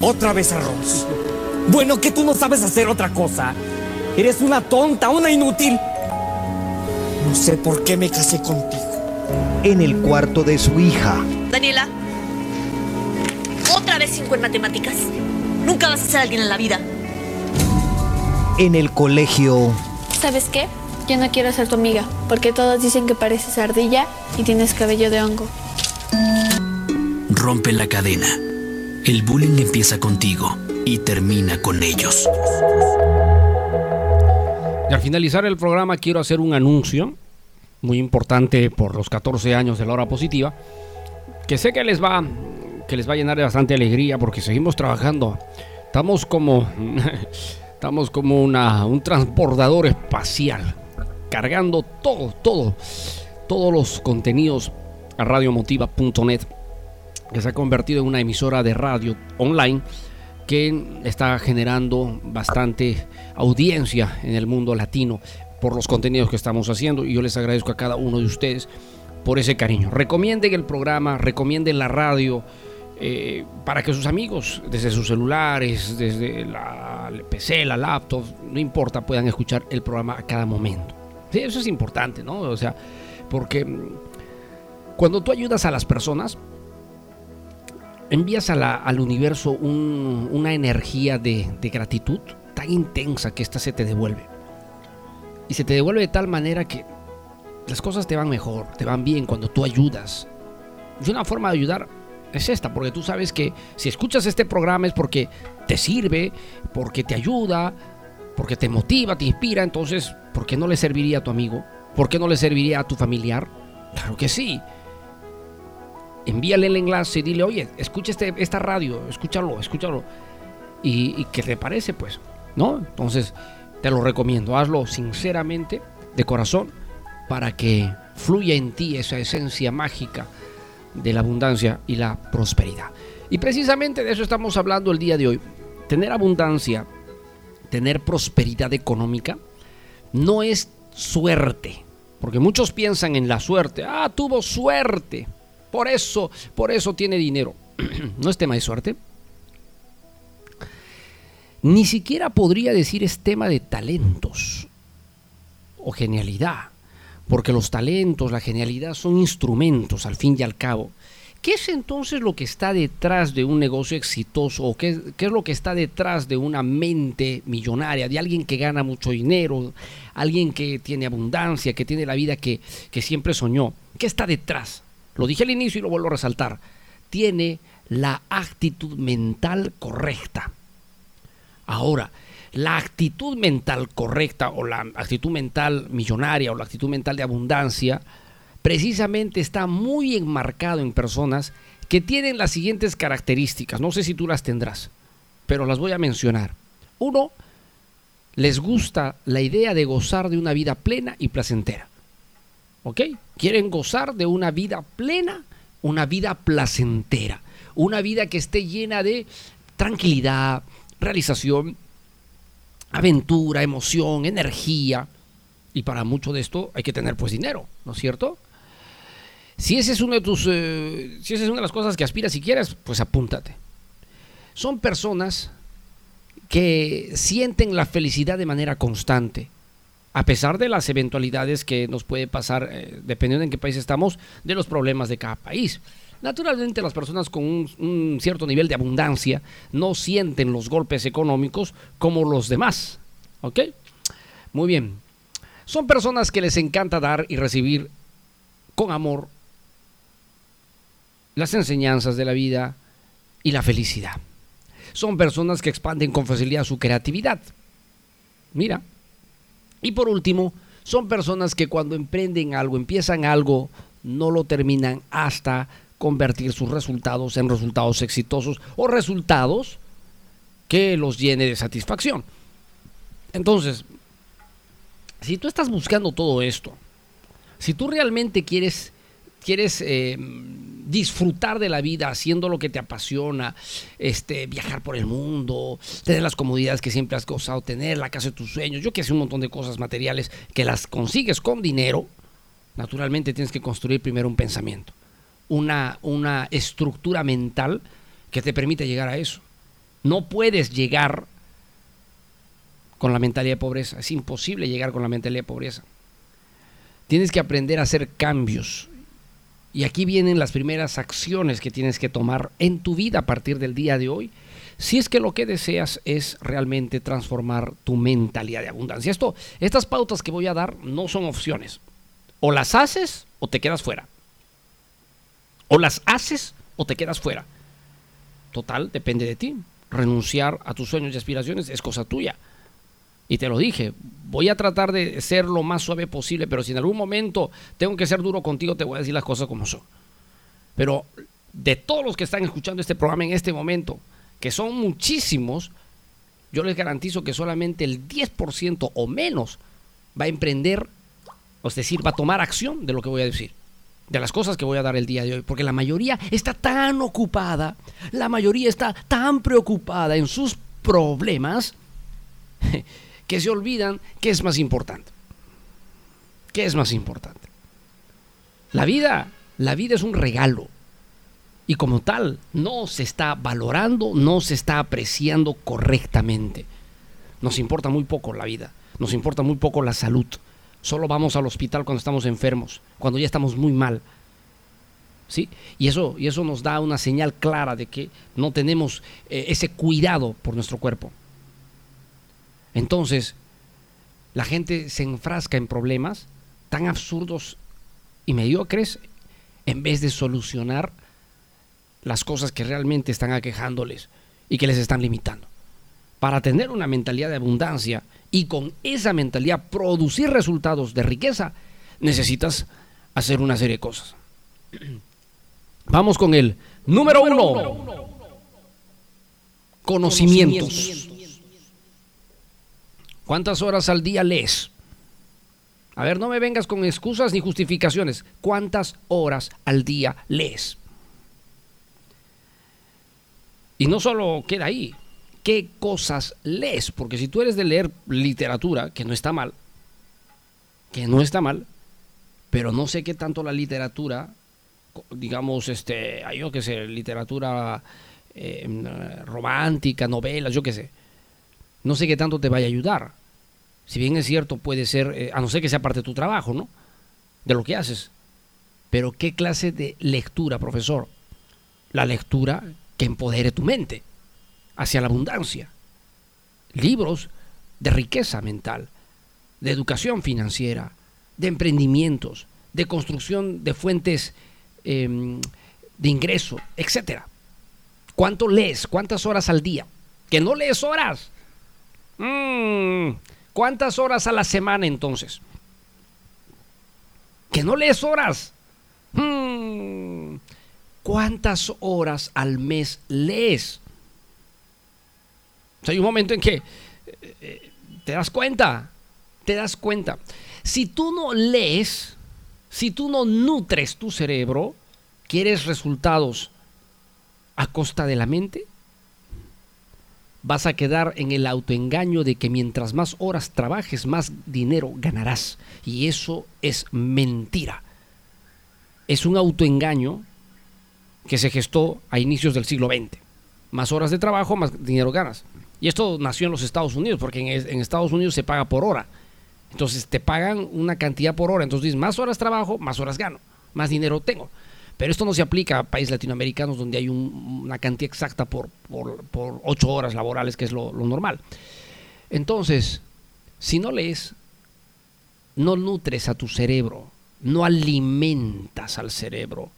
Otra vez arroz. Bueno, que tú no sabes hacer otra cosa. Eres una tonta, una inútil. No sé por qué me casé contigo. En el cuarto de su hija. Daniela, otra vez cinco en matemáticas. Nunca vas a ser alguien en la vida. En el colegio. ¿Sabes qué? Yo no quiero ser tu amiga, porque todos dicen que pareces ardilla y tienes cabello de hongo. Rompe la cadena. El bullying empieza contigo y termina con ellos. Al finalizar el programa quiero hacer un anuncio muy importante por los 14 años de la hora positiva, que sé que les va que les va a llenar de bastante alegría porque seguimos trabajando. Estamos como estamos como una, un transbordador espacial, cargando todo, todo, todos los contenidos a radiomotiva.net, que se ha convertido en una emisora de radio online que está generando bastante audiencia en el mundo latino por los contenidos que estamos haciendo y yo les agradezco a cada uno de ustedes por ese cariño. Recomienden el programa, recomienden la radio eh, para que sus amigos desde sus celulares, desde la PC, la laptop, no importa, puedan escuchar el programa a cada momento. Eso es importante, ¿no? O sea, porque cuando tú ayudas a las personas, envías al universo un- una energía de, gratitud tan intensa que ésta se te devuelve. Y se te devuelve de tal manera que las cosas te van mejor, te van bien cuando tú ayudas. Y una forma de ayudar es esta, porque tú sabes que si escuchas este programa es porque te sirve, porque te ayuda, porque te motiva, te inspira, entonces, ¿por qué no le serviría a tu amigo? ¿Por qué no le serviría a tu familiar? Claro que sí envíale el enlace y dile, oye, escucha este, esta radio, escúchalo, escúchalo. Y, y qué te parece, pues, ¿no? Entonces, te lo recomiendo, hazlo sinceramente, de corazón, para que fluya en ti esa esencia mágica de la abundancia y la prosperidad. Y precisamente de eso estamos hablando el día de hoy. Tener abundancia, tener prosperidad económica, no es suerte. Porque muchos piensan en la suerte. Ah, tuvo suerte. Por eso, por eso tiene dinero. no es tema de suerte. Ni siquiera podría decir es tema de talentos o genialidad. Porque los talentos, la genialidad son instrumentos, al fin y al cabo, ¿Qué es entonces lo que está detrás de un negocio exitoso? ¿O qué, es lo que está detrás de una mente millonaria, de alguien que gana mucho dinero, alguien que tiene abundancia, que tiene la vida que siempre soñó? ¿Qué está detrás? Lo dije al inicio y lo vuelvo a resaltar. Tiene la actitud mental correcta. Ahora, la actitud mental correcta o la actitud mental millonaria o la actitud mental de abundancia precisamente está muy enmarcado en personas que tienen las siguientes características. No sé si tú las tendrás, pero las voy a mencionar. Uno, les gusta la idea de gozar de una vida plena y placentera. ¿Ok? Quieren gozar de una vida plena, una vida placentera, una vida que esté llena de tranquilidad, realización, aventura, emoción, energía. Y para mucho de esto hay que tener pues dinero, ¿no es cierto? Si ese es uno de tus, eh, si esa es una de las cosas que aspiras si quieres, pues apúntate. Son personas que sienten la felicidad de manera constante, a pesar de las eventualidades que nos puede pasar, eh, dependiendo en qué país estamos, de los problemas de cada país. Naturalmente las personas con un, un, cierto nivel de abundancia no sienten los golpes económicos como los demás. ¿Ok? Muy bien. Son personas que les encanta dar y recibir con amor las enseñanzas de la vida y la felicidad. Son personas que expanden con facilidad su creatividad. Mira. Y por último, son personas que cuando emprenden algo, empiezan algo, no lo terminan hasta convertir sus resultados en resultados exitosos o resultados que los llene de satisfacción. Entonces, si tú estás buscando todo esto, si tú realmente quieres, quieres eh, disfrutar de la vida haciendo lo que te apasiona, este, viajar por el mundo, tener las comodidades que siempre has gozado tener, la casa de tus sueños, yo que sé un montón de cosas materiales que las consigues con dinero, naturalmente tienes que construir primero un pensamiento una, una estructura mental que te permite llegar a eso. No puedes llegar con la mentalidad de pobreza. Es imposible llegar con la mentalidad de pobreza. Tienes que aprender a hacer cambios. Y aquí vienen las primeras acciones que tienes que tomar en tu vida a partir del día de hoy. Si es que lo que deseas es realmente transformar tu mentalidad de abundancia. Esto, estas pautas que voy a dar no son opciones. O las haces o te quedas fuera. O las haces o te quedas fuera. Total, depende de ti. Renunciar a tus sueños y aspiraciones es cosa tuya. Y te lo dije, voy a tratar de ser lo más suave posible, pero si en algún momento tengo que ser duro contigo, te voy a decir las cosas como son. Pero de todos los que están escuchando este programa en este momento, que son muchísimos, yo les garantizo que solamente el 10% o menos va a emprender, es decir, va a tomar acción de lo que voy a decir de las cosas que voy a dar el día de hoy, porque la mayoría está tan ocupada, la mayoría está tan preocupada en sus problemas, que se olvidan qué es más importante. ¿Qué es más importante? La vida, la vida es un regalo. Y como tal, no se está valorando, no se está apreciando correctamente. Nos importa muy poco la vida, nos importa muy poco la salud, Solo vamos al hospital cuando estamos enfermos, cuando ya estamos muy mal. ¿Sí? Y, eso, y eso nos da una señal clara de que no tenemos eh, ese cuidado por nuestro cuerpo. Entonces, la gente se enfrasca en problemas tan absurdos y mediocres en vez de solucionar las cosas que realmente están aquejándoles y que les están limitando. Para tener una mentalidad de abundancia y con esa mentalidad producir resultados de riqueza, necesitas hacer una serie de cosas. Vamos con el número uno. Conocimientos. ¿Cuántas horas al día lees? A ver, no me vengas con excusas ni justificaciones. ¿Cuántas horas al día lees? Y no solo queda ahí qué cosas lees, porque si tú eres de leer literatura, que no está mal, que no está mal, pero no sé qué tanto la literatura, digamos, este, yo qué sé, literatura eh, romántica, novelas, yo qué sé, no sé qué tanto te vaya a ayudar. Si bien es cierto, puede ser, eh, a no ser que sea parte de tu trabajo, ¿no? De lo que haces. Pero ¿qué clase de lectura, profesor? la lectura que empodere tu mente hacia la abundancia. Libros de riqueza mental, de educación financiera, de emprendimientos, de construcción de fuentes em, de ingreso, etc. ¿Cuánto lees? ¿Cuántas horas al día? ¿Que no lees horas? Mm, ¿Cuántas horas a la semana entonces? ¿Que no lees horas? Mm, ¿Cuántas horas al mes lees? hay un momento en que eh, te das cuenta, te das cuenta. Si tú no lees, si tú no nutres tu cerebro, ¿quieres resultados a costa de la mente? Vas a quedar en el autoengaño de que mientras más horas trabajes, más dinero ganarás. Y eso es mentira. Es un autoengaño que se gestó a inicios del siglo XX. Más horas de trabajo, más dinero ganas. Y esto nació en los Estados Unidos, porque en, Estados Unidos se paga por hora. Entonces te pagan una cantidad por hora. Entonces dices, más horas trabajo, más horas gano, más dinero tengo. Pero esto no se aplica a países latinoamericanos donde hay una cantidad exacta por, por, ocho horas laborales, que es lo, lo normal. Entonces, si no lees, no nutres a tu cerebro, no alimentas al cerebro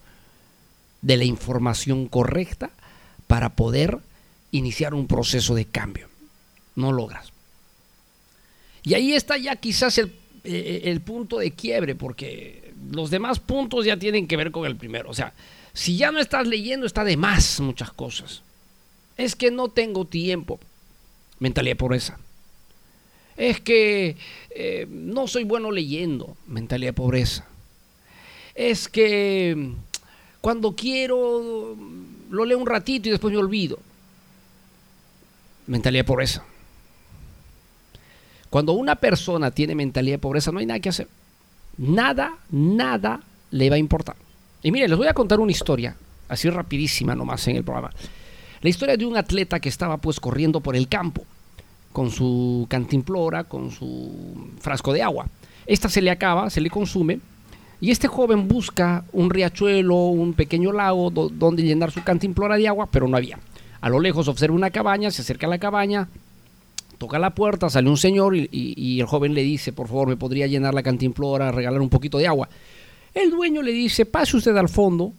de la información correcta para poder iniciar un proceso de cambio. No logras. Y ahí está ya quizás el, eh, el, punto de quiebre, porque los demás puntos ya tienen que ver con el primero. O sea, si ya no estás leyendo, está de más muchas cosas. Es que no tengo tiempo. Mentalidad pobreza. Es que eh, no soy bueno leyendo. Mentalidad pobreza. Es que cuando quiero, lo leo un ratito y después me olvido. Mentalidad pobreza. Cuando una persona tiene mentalidad de pobreza, no hay nada que hacer. Nada, nada le va a importar. Y miren, les voy a contar una historia, así rapidísima nomás en el programa. La historia de un atleta que estaba pues corriendo por el campo con su cantimplora, con su frasco de agua. Esta se le acaba, se le consume y este joven busca un riachuelo, un pequeño lago donde llenar su cantimplora de agua, pero no había. A lo lejos observa una cabaña, se acerca a la cabaña, toca la puerta, sale un señor y, el joven le dice, por favor, ¿me podría llenar la cantimplora, regalar un poquito de agua? El dueño le dice, pase usted al fondo,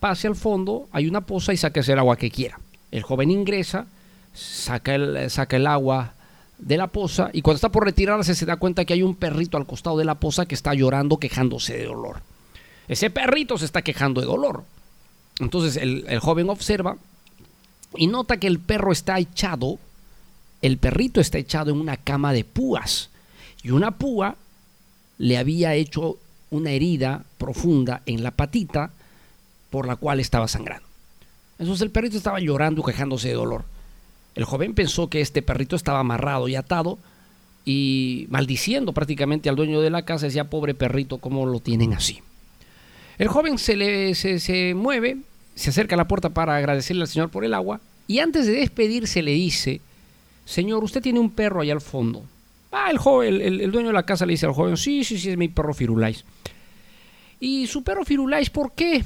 pase al fondo, hay una poza y saque el agua que quiera. El joven ingresa, saca el, saca el agua de la poza y cuando está por retirarse se da cuenta que hay un perrito al costado de la poza que está llorando, quejándose de dolor. Ese perrito se está quejando de dolor. Entonces el, el joven observa y nota que el perro está echado, el perrito está echado en una cama de púas y una púa le había hecho una herida profunda en la patita por la cual estaba sangrando. Entonces el perrito estaba llorando, quejándose de dolor. El joven pensó que este perrito estaba amarrado y atado y maldiciendo prácticamente al dueño de la casa, decía, pobre perrito, ¿cómo lo tienen así? El joven se, le, se, mueve, se acerca a la puerta para agradecerle al Señor por el agua y antes de despedirse le dice, Señor, usted tiene un perro allá al fondo. Ah, el joven, el, dueño de la casa le dice al joven, sí, sí, sí, es mi perro Firulais. ¿Y su perro Firulais por qué?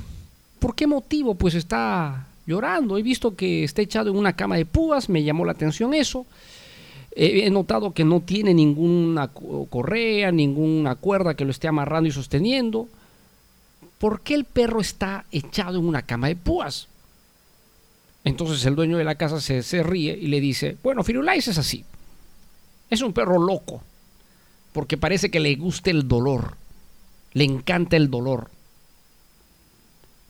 ¿Por qué motivo? Pues está llorando. He visto que está echado en una cama de púas, me llamó la atención eso. He notado que no tiene ninguna correa, ninguna cuerda que lo esté amarrando y sosteniendo. ¿Por qué el perro está echado en una cama de púas? Entonces el dueño de la casa se, se ríe y le dice, bueno, Firulais es así. Es un perro loco, porque parece que le gusta el dolor, le encanta el dolor.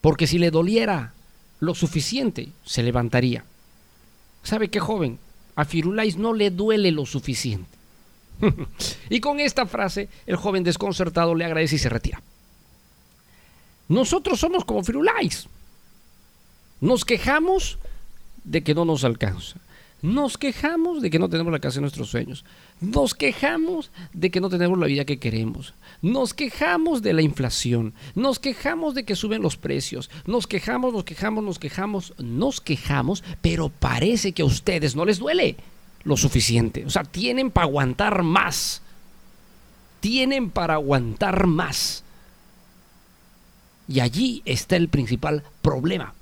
Porque si le doliera lo suficiente, se levantaría. ¿Sabe qué, joven? A Firulais no le duele lo suficiente. y con esta frase, el joven desconcertado le agradece y se retira. Nosotros somos como Firulais. Nos quejamos de que no nos alcanza. Nos quejamos de que no tenemos la casa de nuestros sueños. Nos quejamos de que no tenemos la vida que queremos. Nos quejamos de la inflación. Nos quejamos de que suben los precios. Nos quejamos, nos quejamos, nos quejamos, nos quejamos, pero parece que a ustedes no les duele lo suficiente. O sea, tienen para aguantar más. Tienen para aguantar más. Y allí está el principal problema.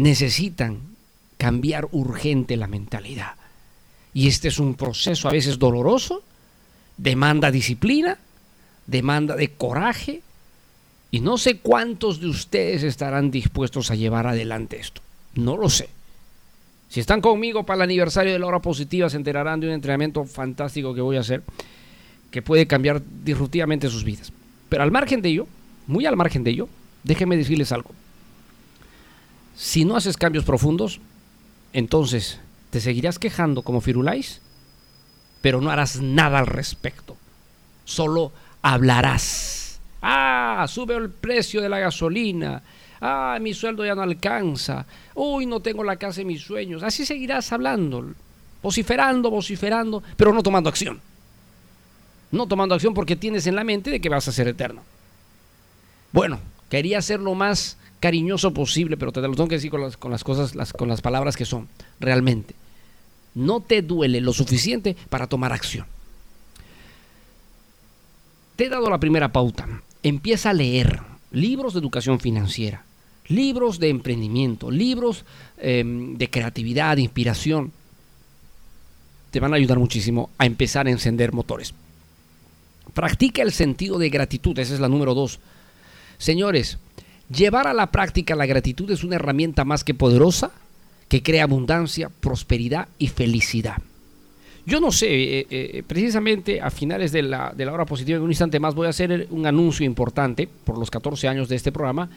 Necesitan cambiar urgente la mentalidad. Y este es un proceso a veces doloroso, demanda disciplina, demanda de coraje, y no sé cuántos de ustedes estarán dispuestos a llevar adelante esto. No lo sé. Si están conmigo para el aniversario de la hora positiva, se enterarán de un entrenamiento fantástico que voy a hacer que puede cambiar disruptivamente sus vidas. Pero al margen de ello, muy al margen de ello, déjenme decirles algo. Si no haces cambios profundos, entonces te seguirás quejando como Firulais, pero no harás nada al respecto. Solo hablarás. Ah, sube el precio de la gasolina. Ah, mi sueldo ya no alcanza. Uy, no tengo la casa de mis sueños. Así seguirás hablando, vociferando, vociferando, pero no tomando acción. No tomando acción porque tienes en la mente de que vas a ser eterno. Bueno, quería ser lo más cariñoso posible, pero te lo tengo que decir con las, cosas, las, con las palabras que son, realmente. No te duele lo suficiente para tomar acción. Te he dado la primera pauta. Empieza a leer libros de educación financiera, libros de emprendimiento, libros eh, de creatividad, de inspiración. Te van a ayudar muchísimo a empezar a encender motores. Practica el sentido de gratitud, esa es la número dos. Señores, llevar a la práctica la gratitud es una herramienta más que poderosa que crea abundancia, prosperidad y felicidad. Yo no sé, eh, eh, precisamente a finales de la, de la hora positiva, en un instante más, voy a hacer un anuncio importante por los 14 años de este programa.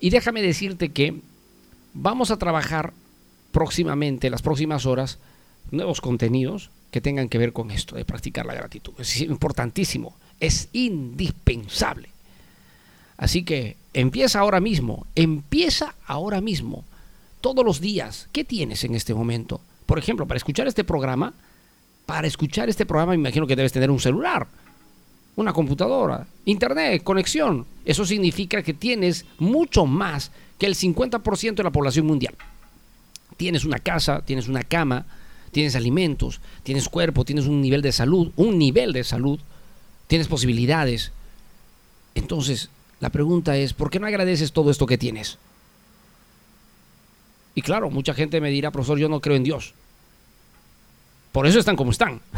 Y déjame decirte que vamos a trabajar próximamente, las próximas horas, nuevos contenidos que tengan que ver con esto de practicar la gratitud. Es importantísimo, es indispensable. Así que empieza ahora mismo, empieza ahora mismo, todos los días. ¿Qué tienes en este momento? Por ejemplo, para escuchar este programa, para escuchar este programa me imagino que debes tener un celular, una computadora, internet, conexión. Eso significa que tienes mucho más que el 50% de la población mundial. Tienes una casa, tienes una cama, tienes alimentos, tienes cuerpo, tienes un nivel de salud, un nivel de salud, tienes posibilidades. Entonces, la pregunta es, ¿por qué no agradeces todo esto que tienes? Y claro, mucha gente me dirá, profesor, yo no creo en Dios. Por eso están como están.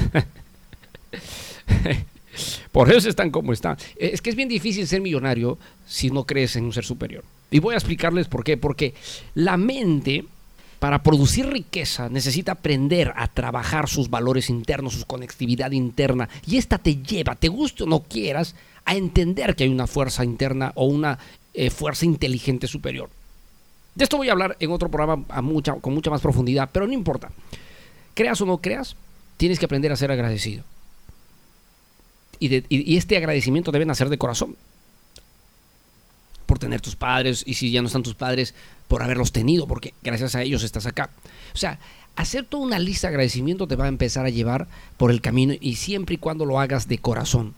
Por eso están como están. Es que es bien difícil ser millonario si no crees en un ser superior. Y voy a explicarles por qué. Porque la mente para producir riqueza necesita aprender a trabajar sus valores internos, su conectividad interna. Y esta te lleva, te guste o no quieras, a entender que hay una fuerza interna o una eh, fuerza inteligente superior. De esto voy a hablar en otro programa con mucha más profundidad, pero no importa. Creas o no creas, tienes que aprender a ser agradecido. Y, y este agradecimiento debe nacer de corazón por tener tus padres y si ya no están tus padres, por haberlos tenido, porque gracias a ellos estás acá. O sea, hacer toda una lista de agradecimiento te va a empezar a llevar por el camino y siempre y cuando lo hagas de corazón.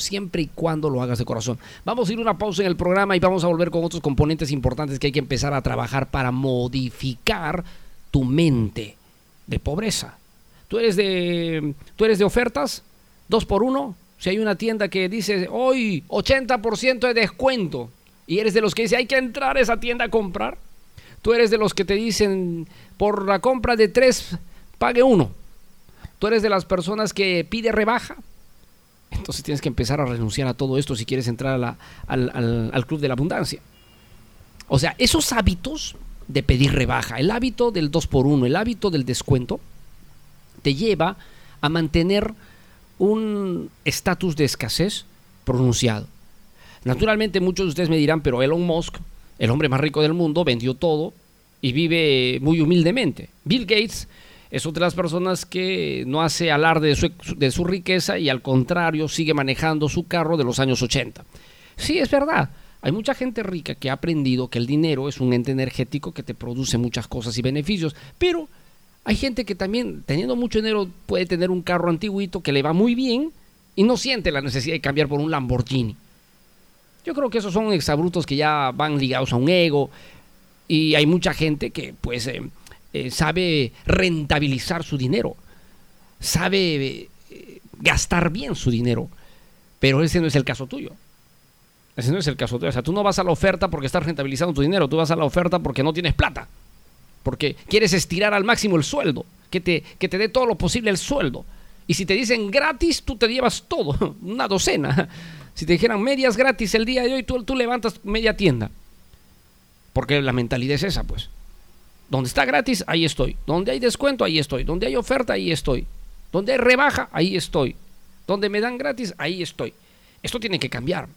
Siempre y cuando lo hagas de corazón. Vamos a ir una pausa en el programa y vamos a volver con otros componentes importantes que hay que empezar a trabajar para modificar tu mente de pobreza. Tú eres de, tú eres de ofertas, dos por uno. Si hay una tienda que dice hoy 80% de descuento, y eres de los que dice hay que entrar a esa tienda a comprar. Tú eres de los que te dicen por la compra de tres, pague uno. Tú eres de las personas que pide rebaja. Entonces tienes que empezar a renunciar a todo esto si quieres entrar al, al club de la abundancia. O sea, esos hábitos de pedir rebaja, el hábito del 2 por 1 el hábito del descuento, te lleva a mantener un estatus de escasez pronunciado. Naturalmente muchos de ustedes me dirán, pero Elon Musk, el hombre más rico del mundo, vendió todo y vive muy humildemente. Bill Gates es otra de las personas que no hace alarde de su, riqueza y al contrario sigue manejando su carro de los años 80. Sí, es verdad. Hay mucha gente rica que ha aprendido que el dinero es un ente energético que te produce muchas cosas y beneficios, pero hay gente que también, teniendo mucho dinero, puede tener un carro antiguito que le va muy bien y no siente la necesidad de cambiar por un Lamborghini. Yo creo que esos son exabrutos que ya van ligados a un ego y hay mucha gente que pues eh, eh, sabe rentabilizar su dinero, sabe eh, gastar bien su dinero, pero ese no es el caso tuyo. Ese no es el caso. O sea, tú no vas a la oferta porque estás rentabilizando tu dinero, tú vas a la oferta porque no tienes plata. Porque quieres estirar al máximo el sueldo, que te, que te dé todo lo posible el sueldo. Y si te dicen gratis, tú te llevas todo, una docena. Si te dijeran medias gratis el día de hoy, tú, tú levantas media tienda. Porque la mentalidad es esa, pues. Donde está gratis, ahí estoy. Donde hay descuento, ahí estoy. Donde hay oferta, ahí estoy. Donde hay rebaja, ahí estoy. Donde me dan gratis, ahí estoy. Esto tiene que cambiar.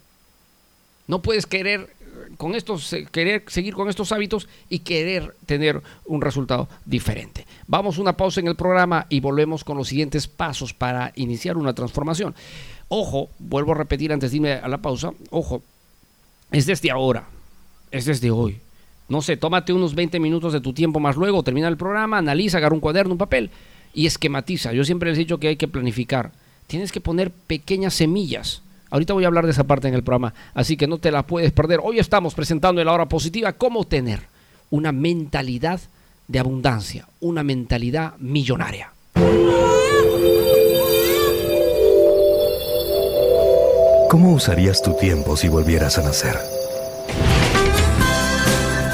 No puedes querer con estos querer seguir con estos hábitos y querer tener un resultado diferente. Vamos a una pausa en el programa y volvemos con los siguientes pasos para iniciar una transformación. Ojo, vuelvo a repetir antes de irme a la pausa, ojo, es desde ahora, es desde hoy. No sé, tómate unos 20 minutos de tu tiempo más luego, termina el programa, analiza, agarra un cuaderno, un papel y esquematiza. Yo siempre les he dicho que hay que planificar. Tienes que poner pequeñas semillas. Ahorita voy a hablar de esa parte en el programa, así que no te la puedes perder. Hoy estamos presentando en la hora positiva cómo tener una mentalidad de abundancia, una mentalidad millonaria. ¿Cómo usarías tu tiempo si volvieras a nacer?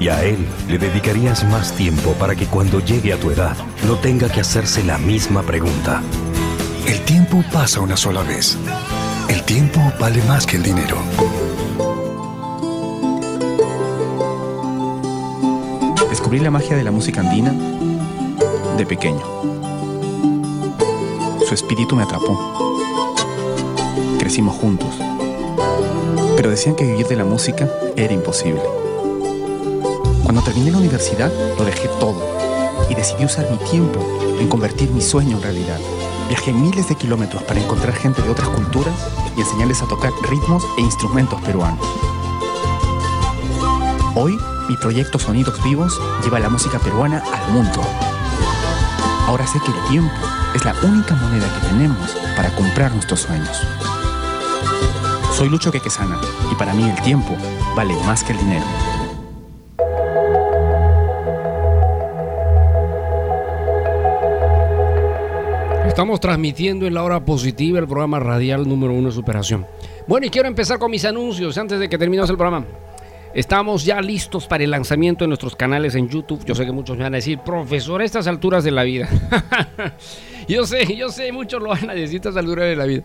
Y a él le dedicarías más tiempo para que cuando llegue a tu edad no tenga que hacerse la misma pregunta. El tiempo pasa una sola vez. El tiempo vale más que el dinero. Descubrí la magia de la música andina de pequeño. Su espíritu me atrapó. Crecimos juntos. Pero decían que vivir de la música era imposible. Cuando terminé la universidad, lo dejé todo y decidí usar mi tiempo en convertir mi sueño en realidad. Viajé miles de kilómetros para encontrar gente de otras culturas y enseñarles a tocar ritmos e instrumentos peruanos. Hoy, mi proyecto Sonidos Vivos lleva la música peruana al mundo. Ahora sé que el tiempo es la única moneda que tenemos para comprar nuestros sueños. Soy Lucho Quequesana y para mí el tiempo vale más que el dinero. Estamos transmitiendo en la hora positiva el programa radial número uno de superación. Bueno, y quiero empezar con mis anuncios antes de que terminemos el programa. Estamos ya listos para el lanzamiento de nuestros canales en YouTube. Yo sé que muchos me van a decir, profesor, a estas alturas de la vida. yo sé, yo sé, muchos lo van a decir a estas alturas de la vida.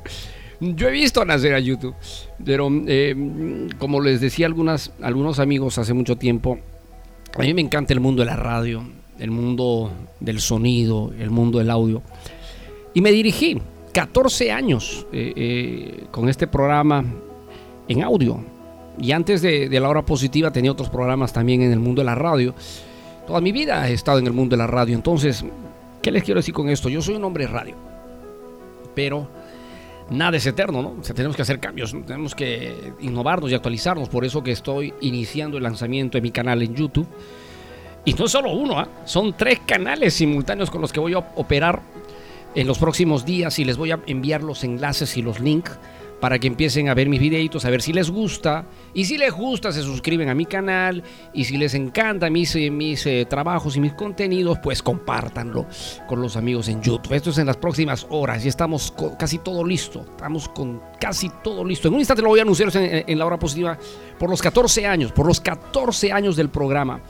Yo he visto nacer a YouTube, pero eh, como les decía algunas, algunos amigos hace mucho tiempo, a mí me encanta el mundo de la radio, el mundo del sonido, el mundo del audio. Y me dirigí 14 años eh, eh, con este programa en audio. Y antes de, la hora positiva tenía otros programas también en el mundo de la radio. Toda mi vida he estado en el mundo de la radio. Entonces, ¿qué les quiero decir con esto? Yo soy un hombre de radio. Pero nada es eterno, ¿no? O sea, tenemos que hacer cambios, tenemos que innovarnos y actualizarnos. Por eso que estoy iniciando el lanzamiento de mi canal en YouTube. Y no solo uno, ¿eh? son tres canales simultáneos con los que voy a operar en los próximos días y les voy a enviar los enlaces y los links para que empiecen a ver mis videitos, a ver si les gusta. Y si les gusta, se suscriben a mi canal. Y si les encanta mis, mis eh, trabajos y mis contenidos, pues compártanlo con los amigos en YouTube. Esto es en las próximas horas y estamos casi todo listo. Estamos con casi todo listo. En un instante lo voy a anunciar en, en la hora positiva por los 14 años, por los 14 años del programa.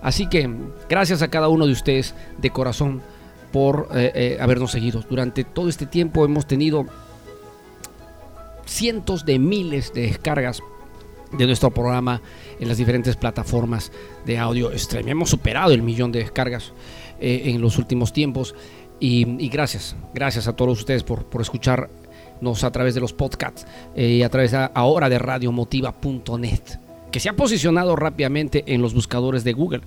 Así que gracias a cada uno de ustedes de corazón por eh, eh, habernos seguido. Durante todo este tiempo hemos tenido cientos de miles de descargas de nuestro programa en las diferentes plataformas de audio stream. Hemos superado el millón de descargas eh, en los últimos tiempos y, y, gracias, gracias a todos ustedes por, por escucharnos a través de los podcasts y a través de, ahora de radiomotiva.net, que se ha posicionado rápidamente en los buscadores de Google.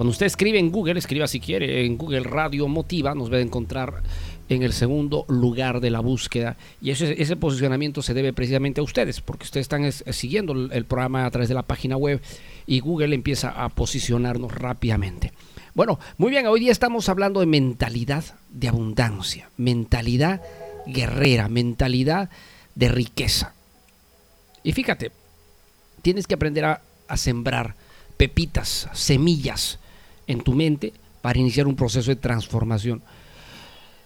Cuando usted escribe en Google, escriba si quiere en Google Radio Motiva, nos va a encontrar en el segundo lugar de la búsqueda. Y ese, posicionamiento se debe precisamente a ustedes, porque ustedes están es- siguiendo el, programa a través de la página web y Google empieza a posicionarnos rápidamente. Bueno, muy bien, hoy día estamos hablando de mentalidad de abundancia, mentalidad guerrera, mentalidad de riqueza. Y fíjate, tienes que aprender a sembrar pepitas, semillas en tu mente para iniciar un proceso de transformación.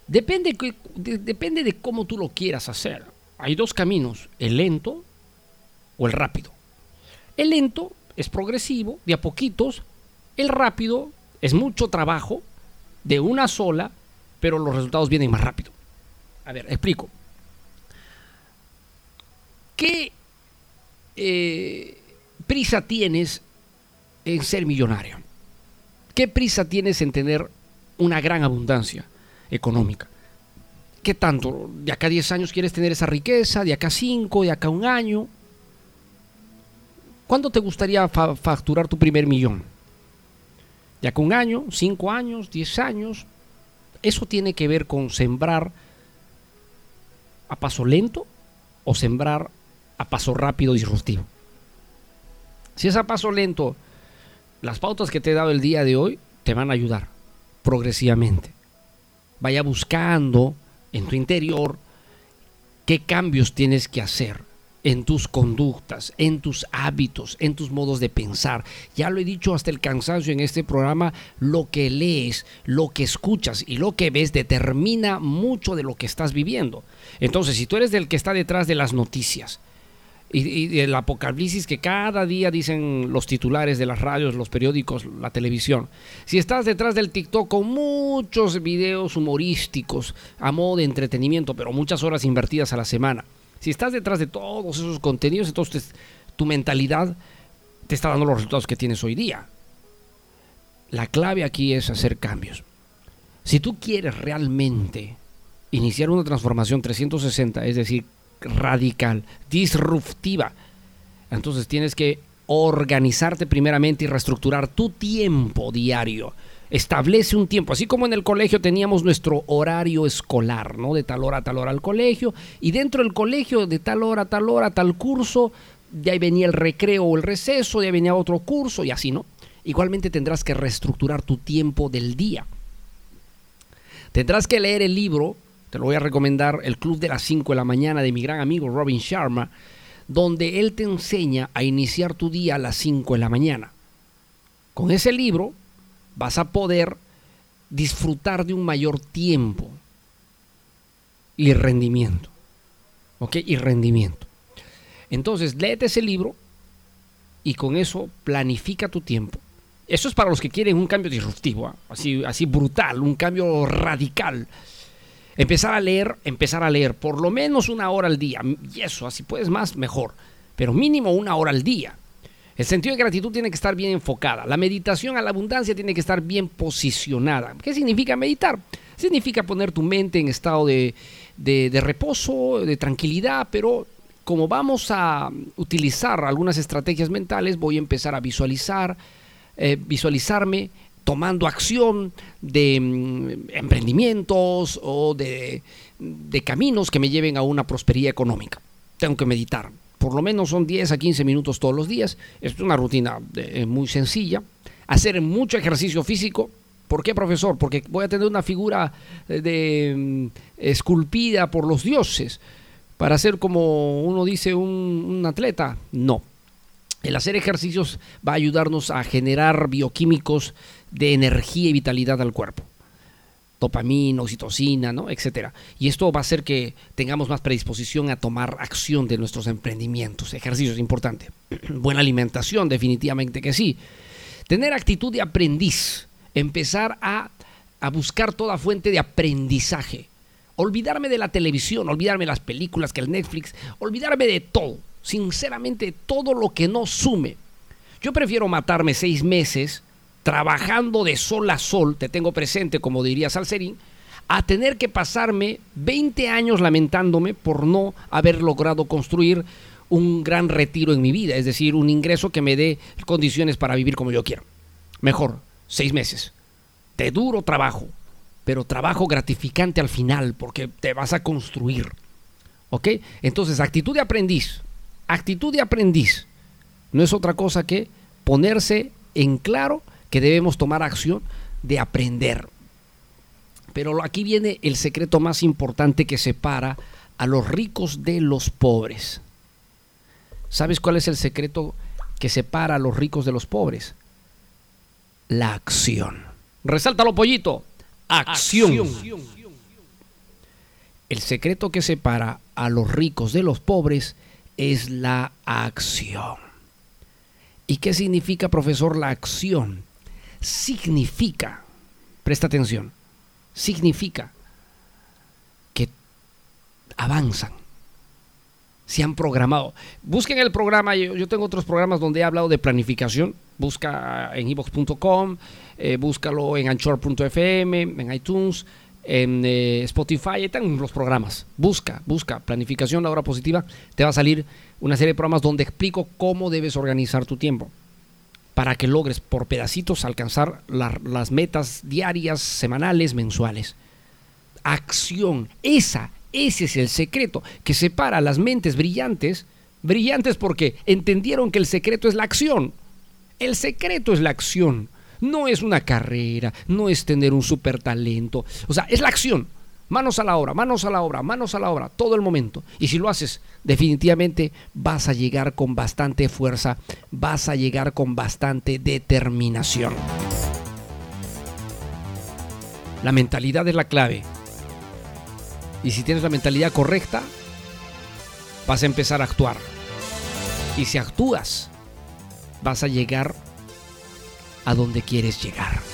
Depende, de, depende de cómo tú lo quieras hacer. Hay dos caminos, el lento o el rápido. El lento es progresivo, de a poquitos. El rápido es mucho trabajo, de una sola, pero los resultados vienen más rápido. A ver, explico. ¿Qué eh, prisa tienes en ser millonario? ¿Qué prisa tienes en tener una gran abundancia económica? ¿Qué tanto? ¿De acá a 10 años quieres tener esa riqueza? ¿De acá a 5? ¿De acá un año? ¿Cuándo te gustaría fa- facturar tu primer millón? ¿De acá un año? ¿Cinco años? ¿Diez años? Eso tiene que ver con sembrar a paso lento o sembrar a paso rápido disruptivo. Si es a paso lento, las pautas que te he dado el día de hoy te van a ayudar progresivamente. Vaya buscando en tu interior qué cambios tienes que hacer en tus conductas, en tus hábitos, en tus modos de pensar. Ya lo he dicho hasta el cansancio en este programa, lo que lees, lo que escuchas y lo que ves determina mucho de lo que estás viviendo. Entonces, si tú eres del que está detrás de las noticias, y, del apocalipsis que cada día dicen los titulares de las radios, los periódicos, la televisión. Si estás detrás del TikTok con muchos videos humorísticos a modo de entretenimiento, pero muchas horas invertidas a la semana. Si estás detrás de todos esos contenidos, entonces tu mentalidad te está dando los resultados que tienes hoy día. La clave aquí es hacer cambios. Si tú quieres realmente iniciar una transformación 360, es decir, radical, disruptiva, entonces tienes que organizarte primeramente y reestructurar tu tiempo diario. Establece un tiempo, así como en el colegio teníamos nuestro horario escolar, ¿no? De tal hora a tal hora al colegio, y dentro del colegio de tal hora a tal hora, tal curso, de ahí venía el recreo o el receso, de ahí venía otro curso y así, ¿no? Igualmente tendrás que reestructurar tu tiempo del día. Tendrás que leer el libro, te lo voy a recomendar, El Club de las 5 de la mañana de mi gran amigo Robin Sharma, donde él te enseña a iniciar tu día a las 5 de la mañana. Con ese libro vas a poder disfrutar de un mayor tiempo y rendimiento. ¿Ok? Y rendimiento. Entonces, léete ese libro y con eso planifica tu tiempo. Eso es para los que quieren un cambio disruptivo, ¿ah? así, así brutal, un cambio radical. Empezar a leer, empezar a leer por lo menos una hora al día. Y eso, así puedes más, mejor. Pero mínimo una hora al día. El sentido de gratitud tiene que estar bien enfocada. La meditación a la abundancia tiene que estar bien posicionada. ¿Qué significa meditar? Significa poner tu mente en estado de, de, reposo, de tranquilidad, pero como vamos a utilizar algunas estrategias mentales, voy a empezar a visualizar, eh, visualizarme tomando acción de mm, emprendimientos o de, caminos que me lleven a una prosperidad económica. Tengo que meditar. Por lo menos son 10 a 15 minutos todos los días. Es una rutina eh, muy sencilla. Hacer mucho ejercicio físico. ¿Por qué, profesor? Porque voy a tener una figura eh, de, mm, esculpida por los dioses para ser como uno dice un, un atleta. No. El hacer ejercicios va a ayudarnos a generar bioquímicos de energía y vitalidad al cuerpo. Dopamina, oxitocina, ¿no? etcétera. Y esto va a hacer que tengamos más predisposición a tomar acción de nuestros emprendimientos. Ejercicio es importante. Buena alimentación, definitivamente que sí. Tener actitud de aprendiz. Empezar a, a buscar toda fuente de aprendizaje. Olvidarme de la televisión, olvidarme de las películas, que el Netflix, olvidarme de todo. Sinceramente, todo lo que no sume. Yo prefiero matarme seis meses trabajando de sol a sol, te tengo presente, como diría Salserín, a tener que pasarme 20 años lamentándome por no haber logrado construir un gran retiro en mi vida, es decir, un ingreso que me dé condiciones para vivir como yo quiero. Mejor, seis meses de duro trabajo, pero trabajo gratificante al final porque te vas a construir. ¿Ok? Entonces, actitud de aprendiz. Actitud de aprendiz no es otra cosa que ponerse en claro que debemos tomar acción de aprender. Pero aquí viene el secreto más importante que separa a los ricos de los pobres. ¿Sabes cuál es el secreto que separa a los ricos de los pobres? La acción. Resáltalo, pollito. Acción. El secreto que separa a los ricos de los pobres es la acción. ¿Y qué significa, profesor, la acción? Significa, presta atención, significa que avanzan, se han programado. Busquen el programa, yo, tengo otros programas donde he hablado de planificación, busca en evox.com, eh, búscalo en anchor.fm, en iTunes, en eh, Spotify, están los programas. Busca, busca planificación, la hora positiva, te va a salir una serie de programas donde explico cómo debes organizar tu tiempo para que logres por pedacitos alcanzar las metas diarias, semanales, mensuales. Acción, esa, ese es el secreto que separa las mentes brillantes, brillantes porque entendieron que el secreto es la acción. El secreto es la acción. No es una carrera, no es tener un super talento. O sea, es la acción. Manos a la obra, manos a la obra, manos a la obra, todo el momento. Y si lo haces, definitivamente vas a llegar con bastante fuerza, vas a llegar con bastante determinación. La mentalidad es la clave. Y si tienes la mentalidad correcta, vas a empezar a actuar. Y si actúas, vas a llegar a donde quieres llegar.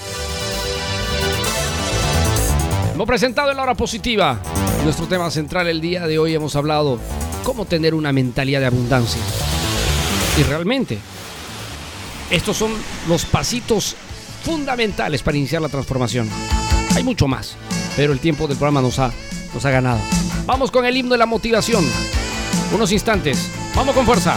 Hemos presentado en la hora positiva nuestro tema central el día de hoy. Hemos hablado cómo tener una mentalidad de abundancia. Y realmente, estos son los pasitos fundamentales para iniciar la transformación. Hay mucho más, pero el tiempo del programa nos ha, nos ha ganado. Vamos con el himno de la motivación. Unos instantes. Vamos con fuerza.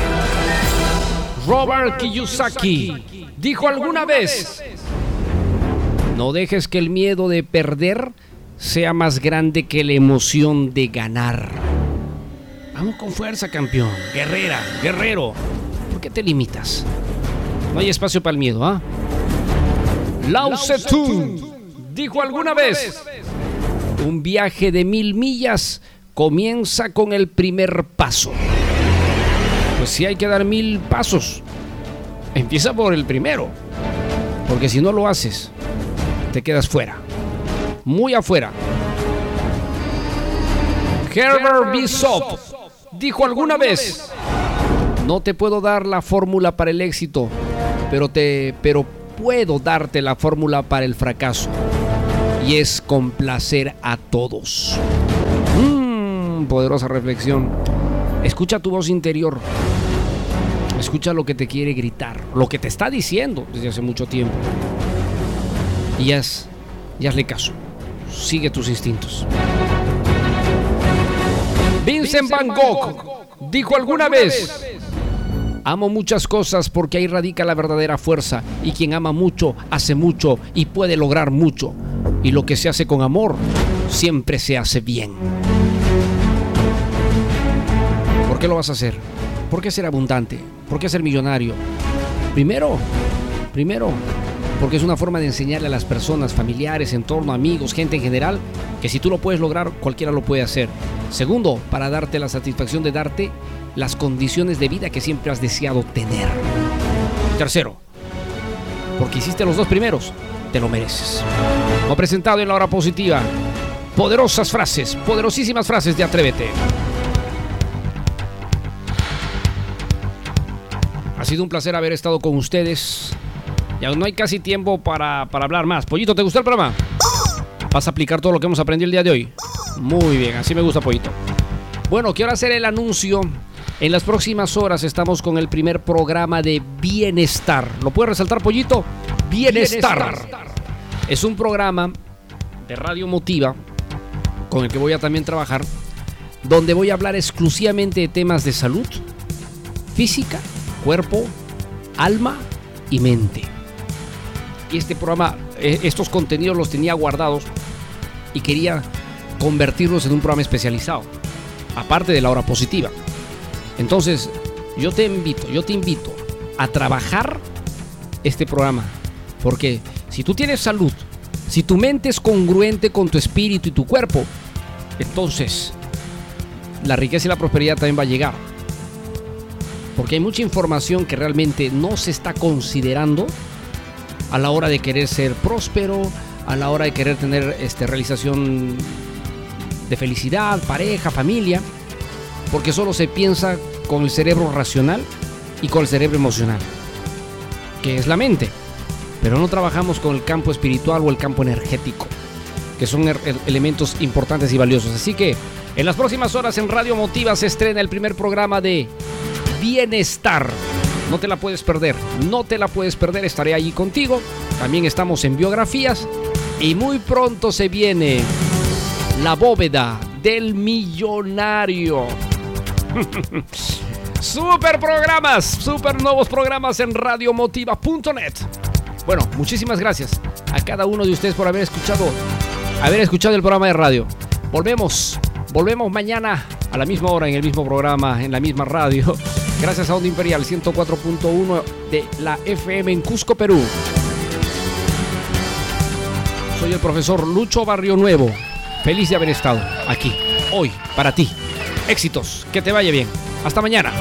Robert Kiyosaki dijo alguna vez, no dejes que el miedo de perder sea más grande que la emoción de ganar. Vamos con fuerza, campeón. Guerrera, guerrero. ¿Por qué te limitas? No hay espacio para el miedo, ¿ah? Lao Tzu dijo alguna vez, un viaje de mil millas comienza con el primer paso pues sí hay que dar mil pasos. Empieza por el primero. Porque si no lo haces, te quedas fuera. Muy afuera. Herbert Bishop dijo alguna vez, no te puedo dar la fórmula para el éxito, pero, te, pero puedo darte la fórmula para el fracaso. Y es complacer a todos. Mmm, poderosa reflexión. Escucha tu voz interior. Escucha lo que te quiere gritar, lo que te está diciendo desde hace mucho tiempo. Y haz, y hazle caso. Sigue tus instintos. Vincent Van Gogh dijo alguna vez, Amo muchas cosas porque ahí radica la verdadera fuerza y quien ama mucho hace mucho y puede lograr mucho. Y lo que se hace con amor siempre se hace bien. ¿Por qué lo vas a hacer? ¿Por qué ser abundante? ¿Por qué ser millonario? Primero, primero, porque es una forma de enseñarle a las personas, familiares, entorno, amigos, gente en general, que si tú lo puedes lograr, cualquiera lo puede hacer. Segundo, para darte la satisfacción de darte las condiciones de vida que siempre has deseado tener. Tercero, porque hiciste los dos primeros, te lo mereces. Como presentado en la hora positiva, poderosas frases, poderosísimas frases de Atrévete. Ha sido un placer haber estado con ustedes. Ya no hay casi tiempo para, para hablar más. Pollito, ¿te gustó el programa? ¿Vas a aplicar todo lo que hemos aprendido el día de hoy? Muy bien, así me gusta, Pollito. Bueno, quiero hacer el anuncio. En las próximas horas estamos con el primer programa de Bienestar. ¿Lo puede resaltar, Pollito? Bienestar. Bienestar. Es un programa de Radio Motiva con el que voy a también trabajar, donde voy a hablar exclusivamente de temas de salud, física, cuerpo, alma y mente. Y este programa, eh, estos contenidos los tenía guardados y quería convertirlos en un programa especializado, aparte de la hora positiva. Entonces, yo te invito, yo te invito a trabajar este programa, porque si tú tienes salud, si tu mente es congruente con tu espíritu y tu cuerpo, entonces la riqueza y la prosperidad también va a llegar. Porque hay mucha información que realmente no se está considerando a la hora de querer ser próspero, a la hora de querer tener este, realización de felicidad, pareja, familia, porque solo se piensa con el cerebro racional y con el cerebro emocional, que es la mente, pero no trabajamos con el campo espiritual o el campo energético, que son er elementos importantes y valiosos. Así que en las próximas horas en Radio Motiva se estrena el primer programa de Bienestar. No te la puedes perder, no te la puedes perder, estaré allí contigo. También estamos en biografías y muy pronto se viene la bóveda del millonario. super programas, super nuevos programas en radiomotiva.net. Bueno, muchísimas gracias a cada uno de ustedes por haber escuchado, haber escuchado el programa de radio. Volvemos, volvemos mañana a la misma hora en el mismo programa, en la misma radio. Gracias a Onda Imperial 104.1 de la FM en Cusco, Perú. Soy el profesor Lucho Barrio Nuevo. Feliz de haber estado aquí, hoy, para ti. Éxitos, que te vaya bien. Hasta mañana.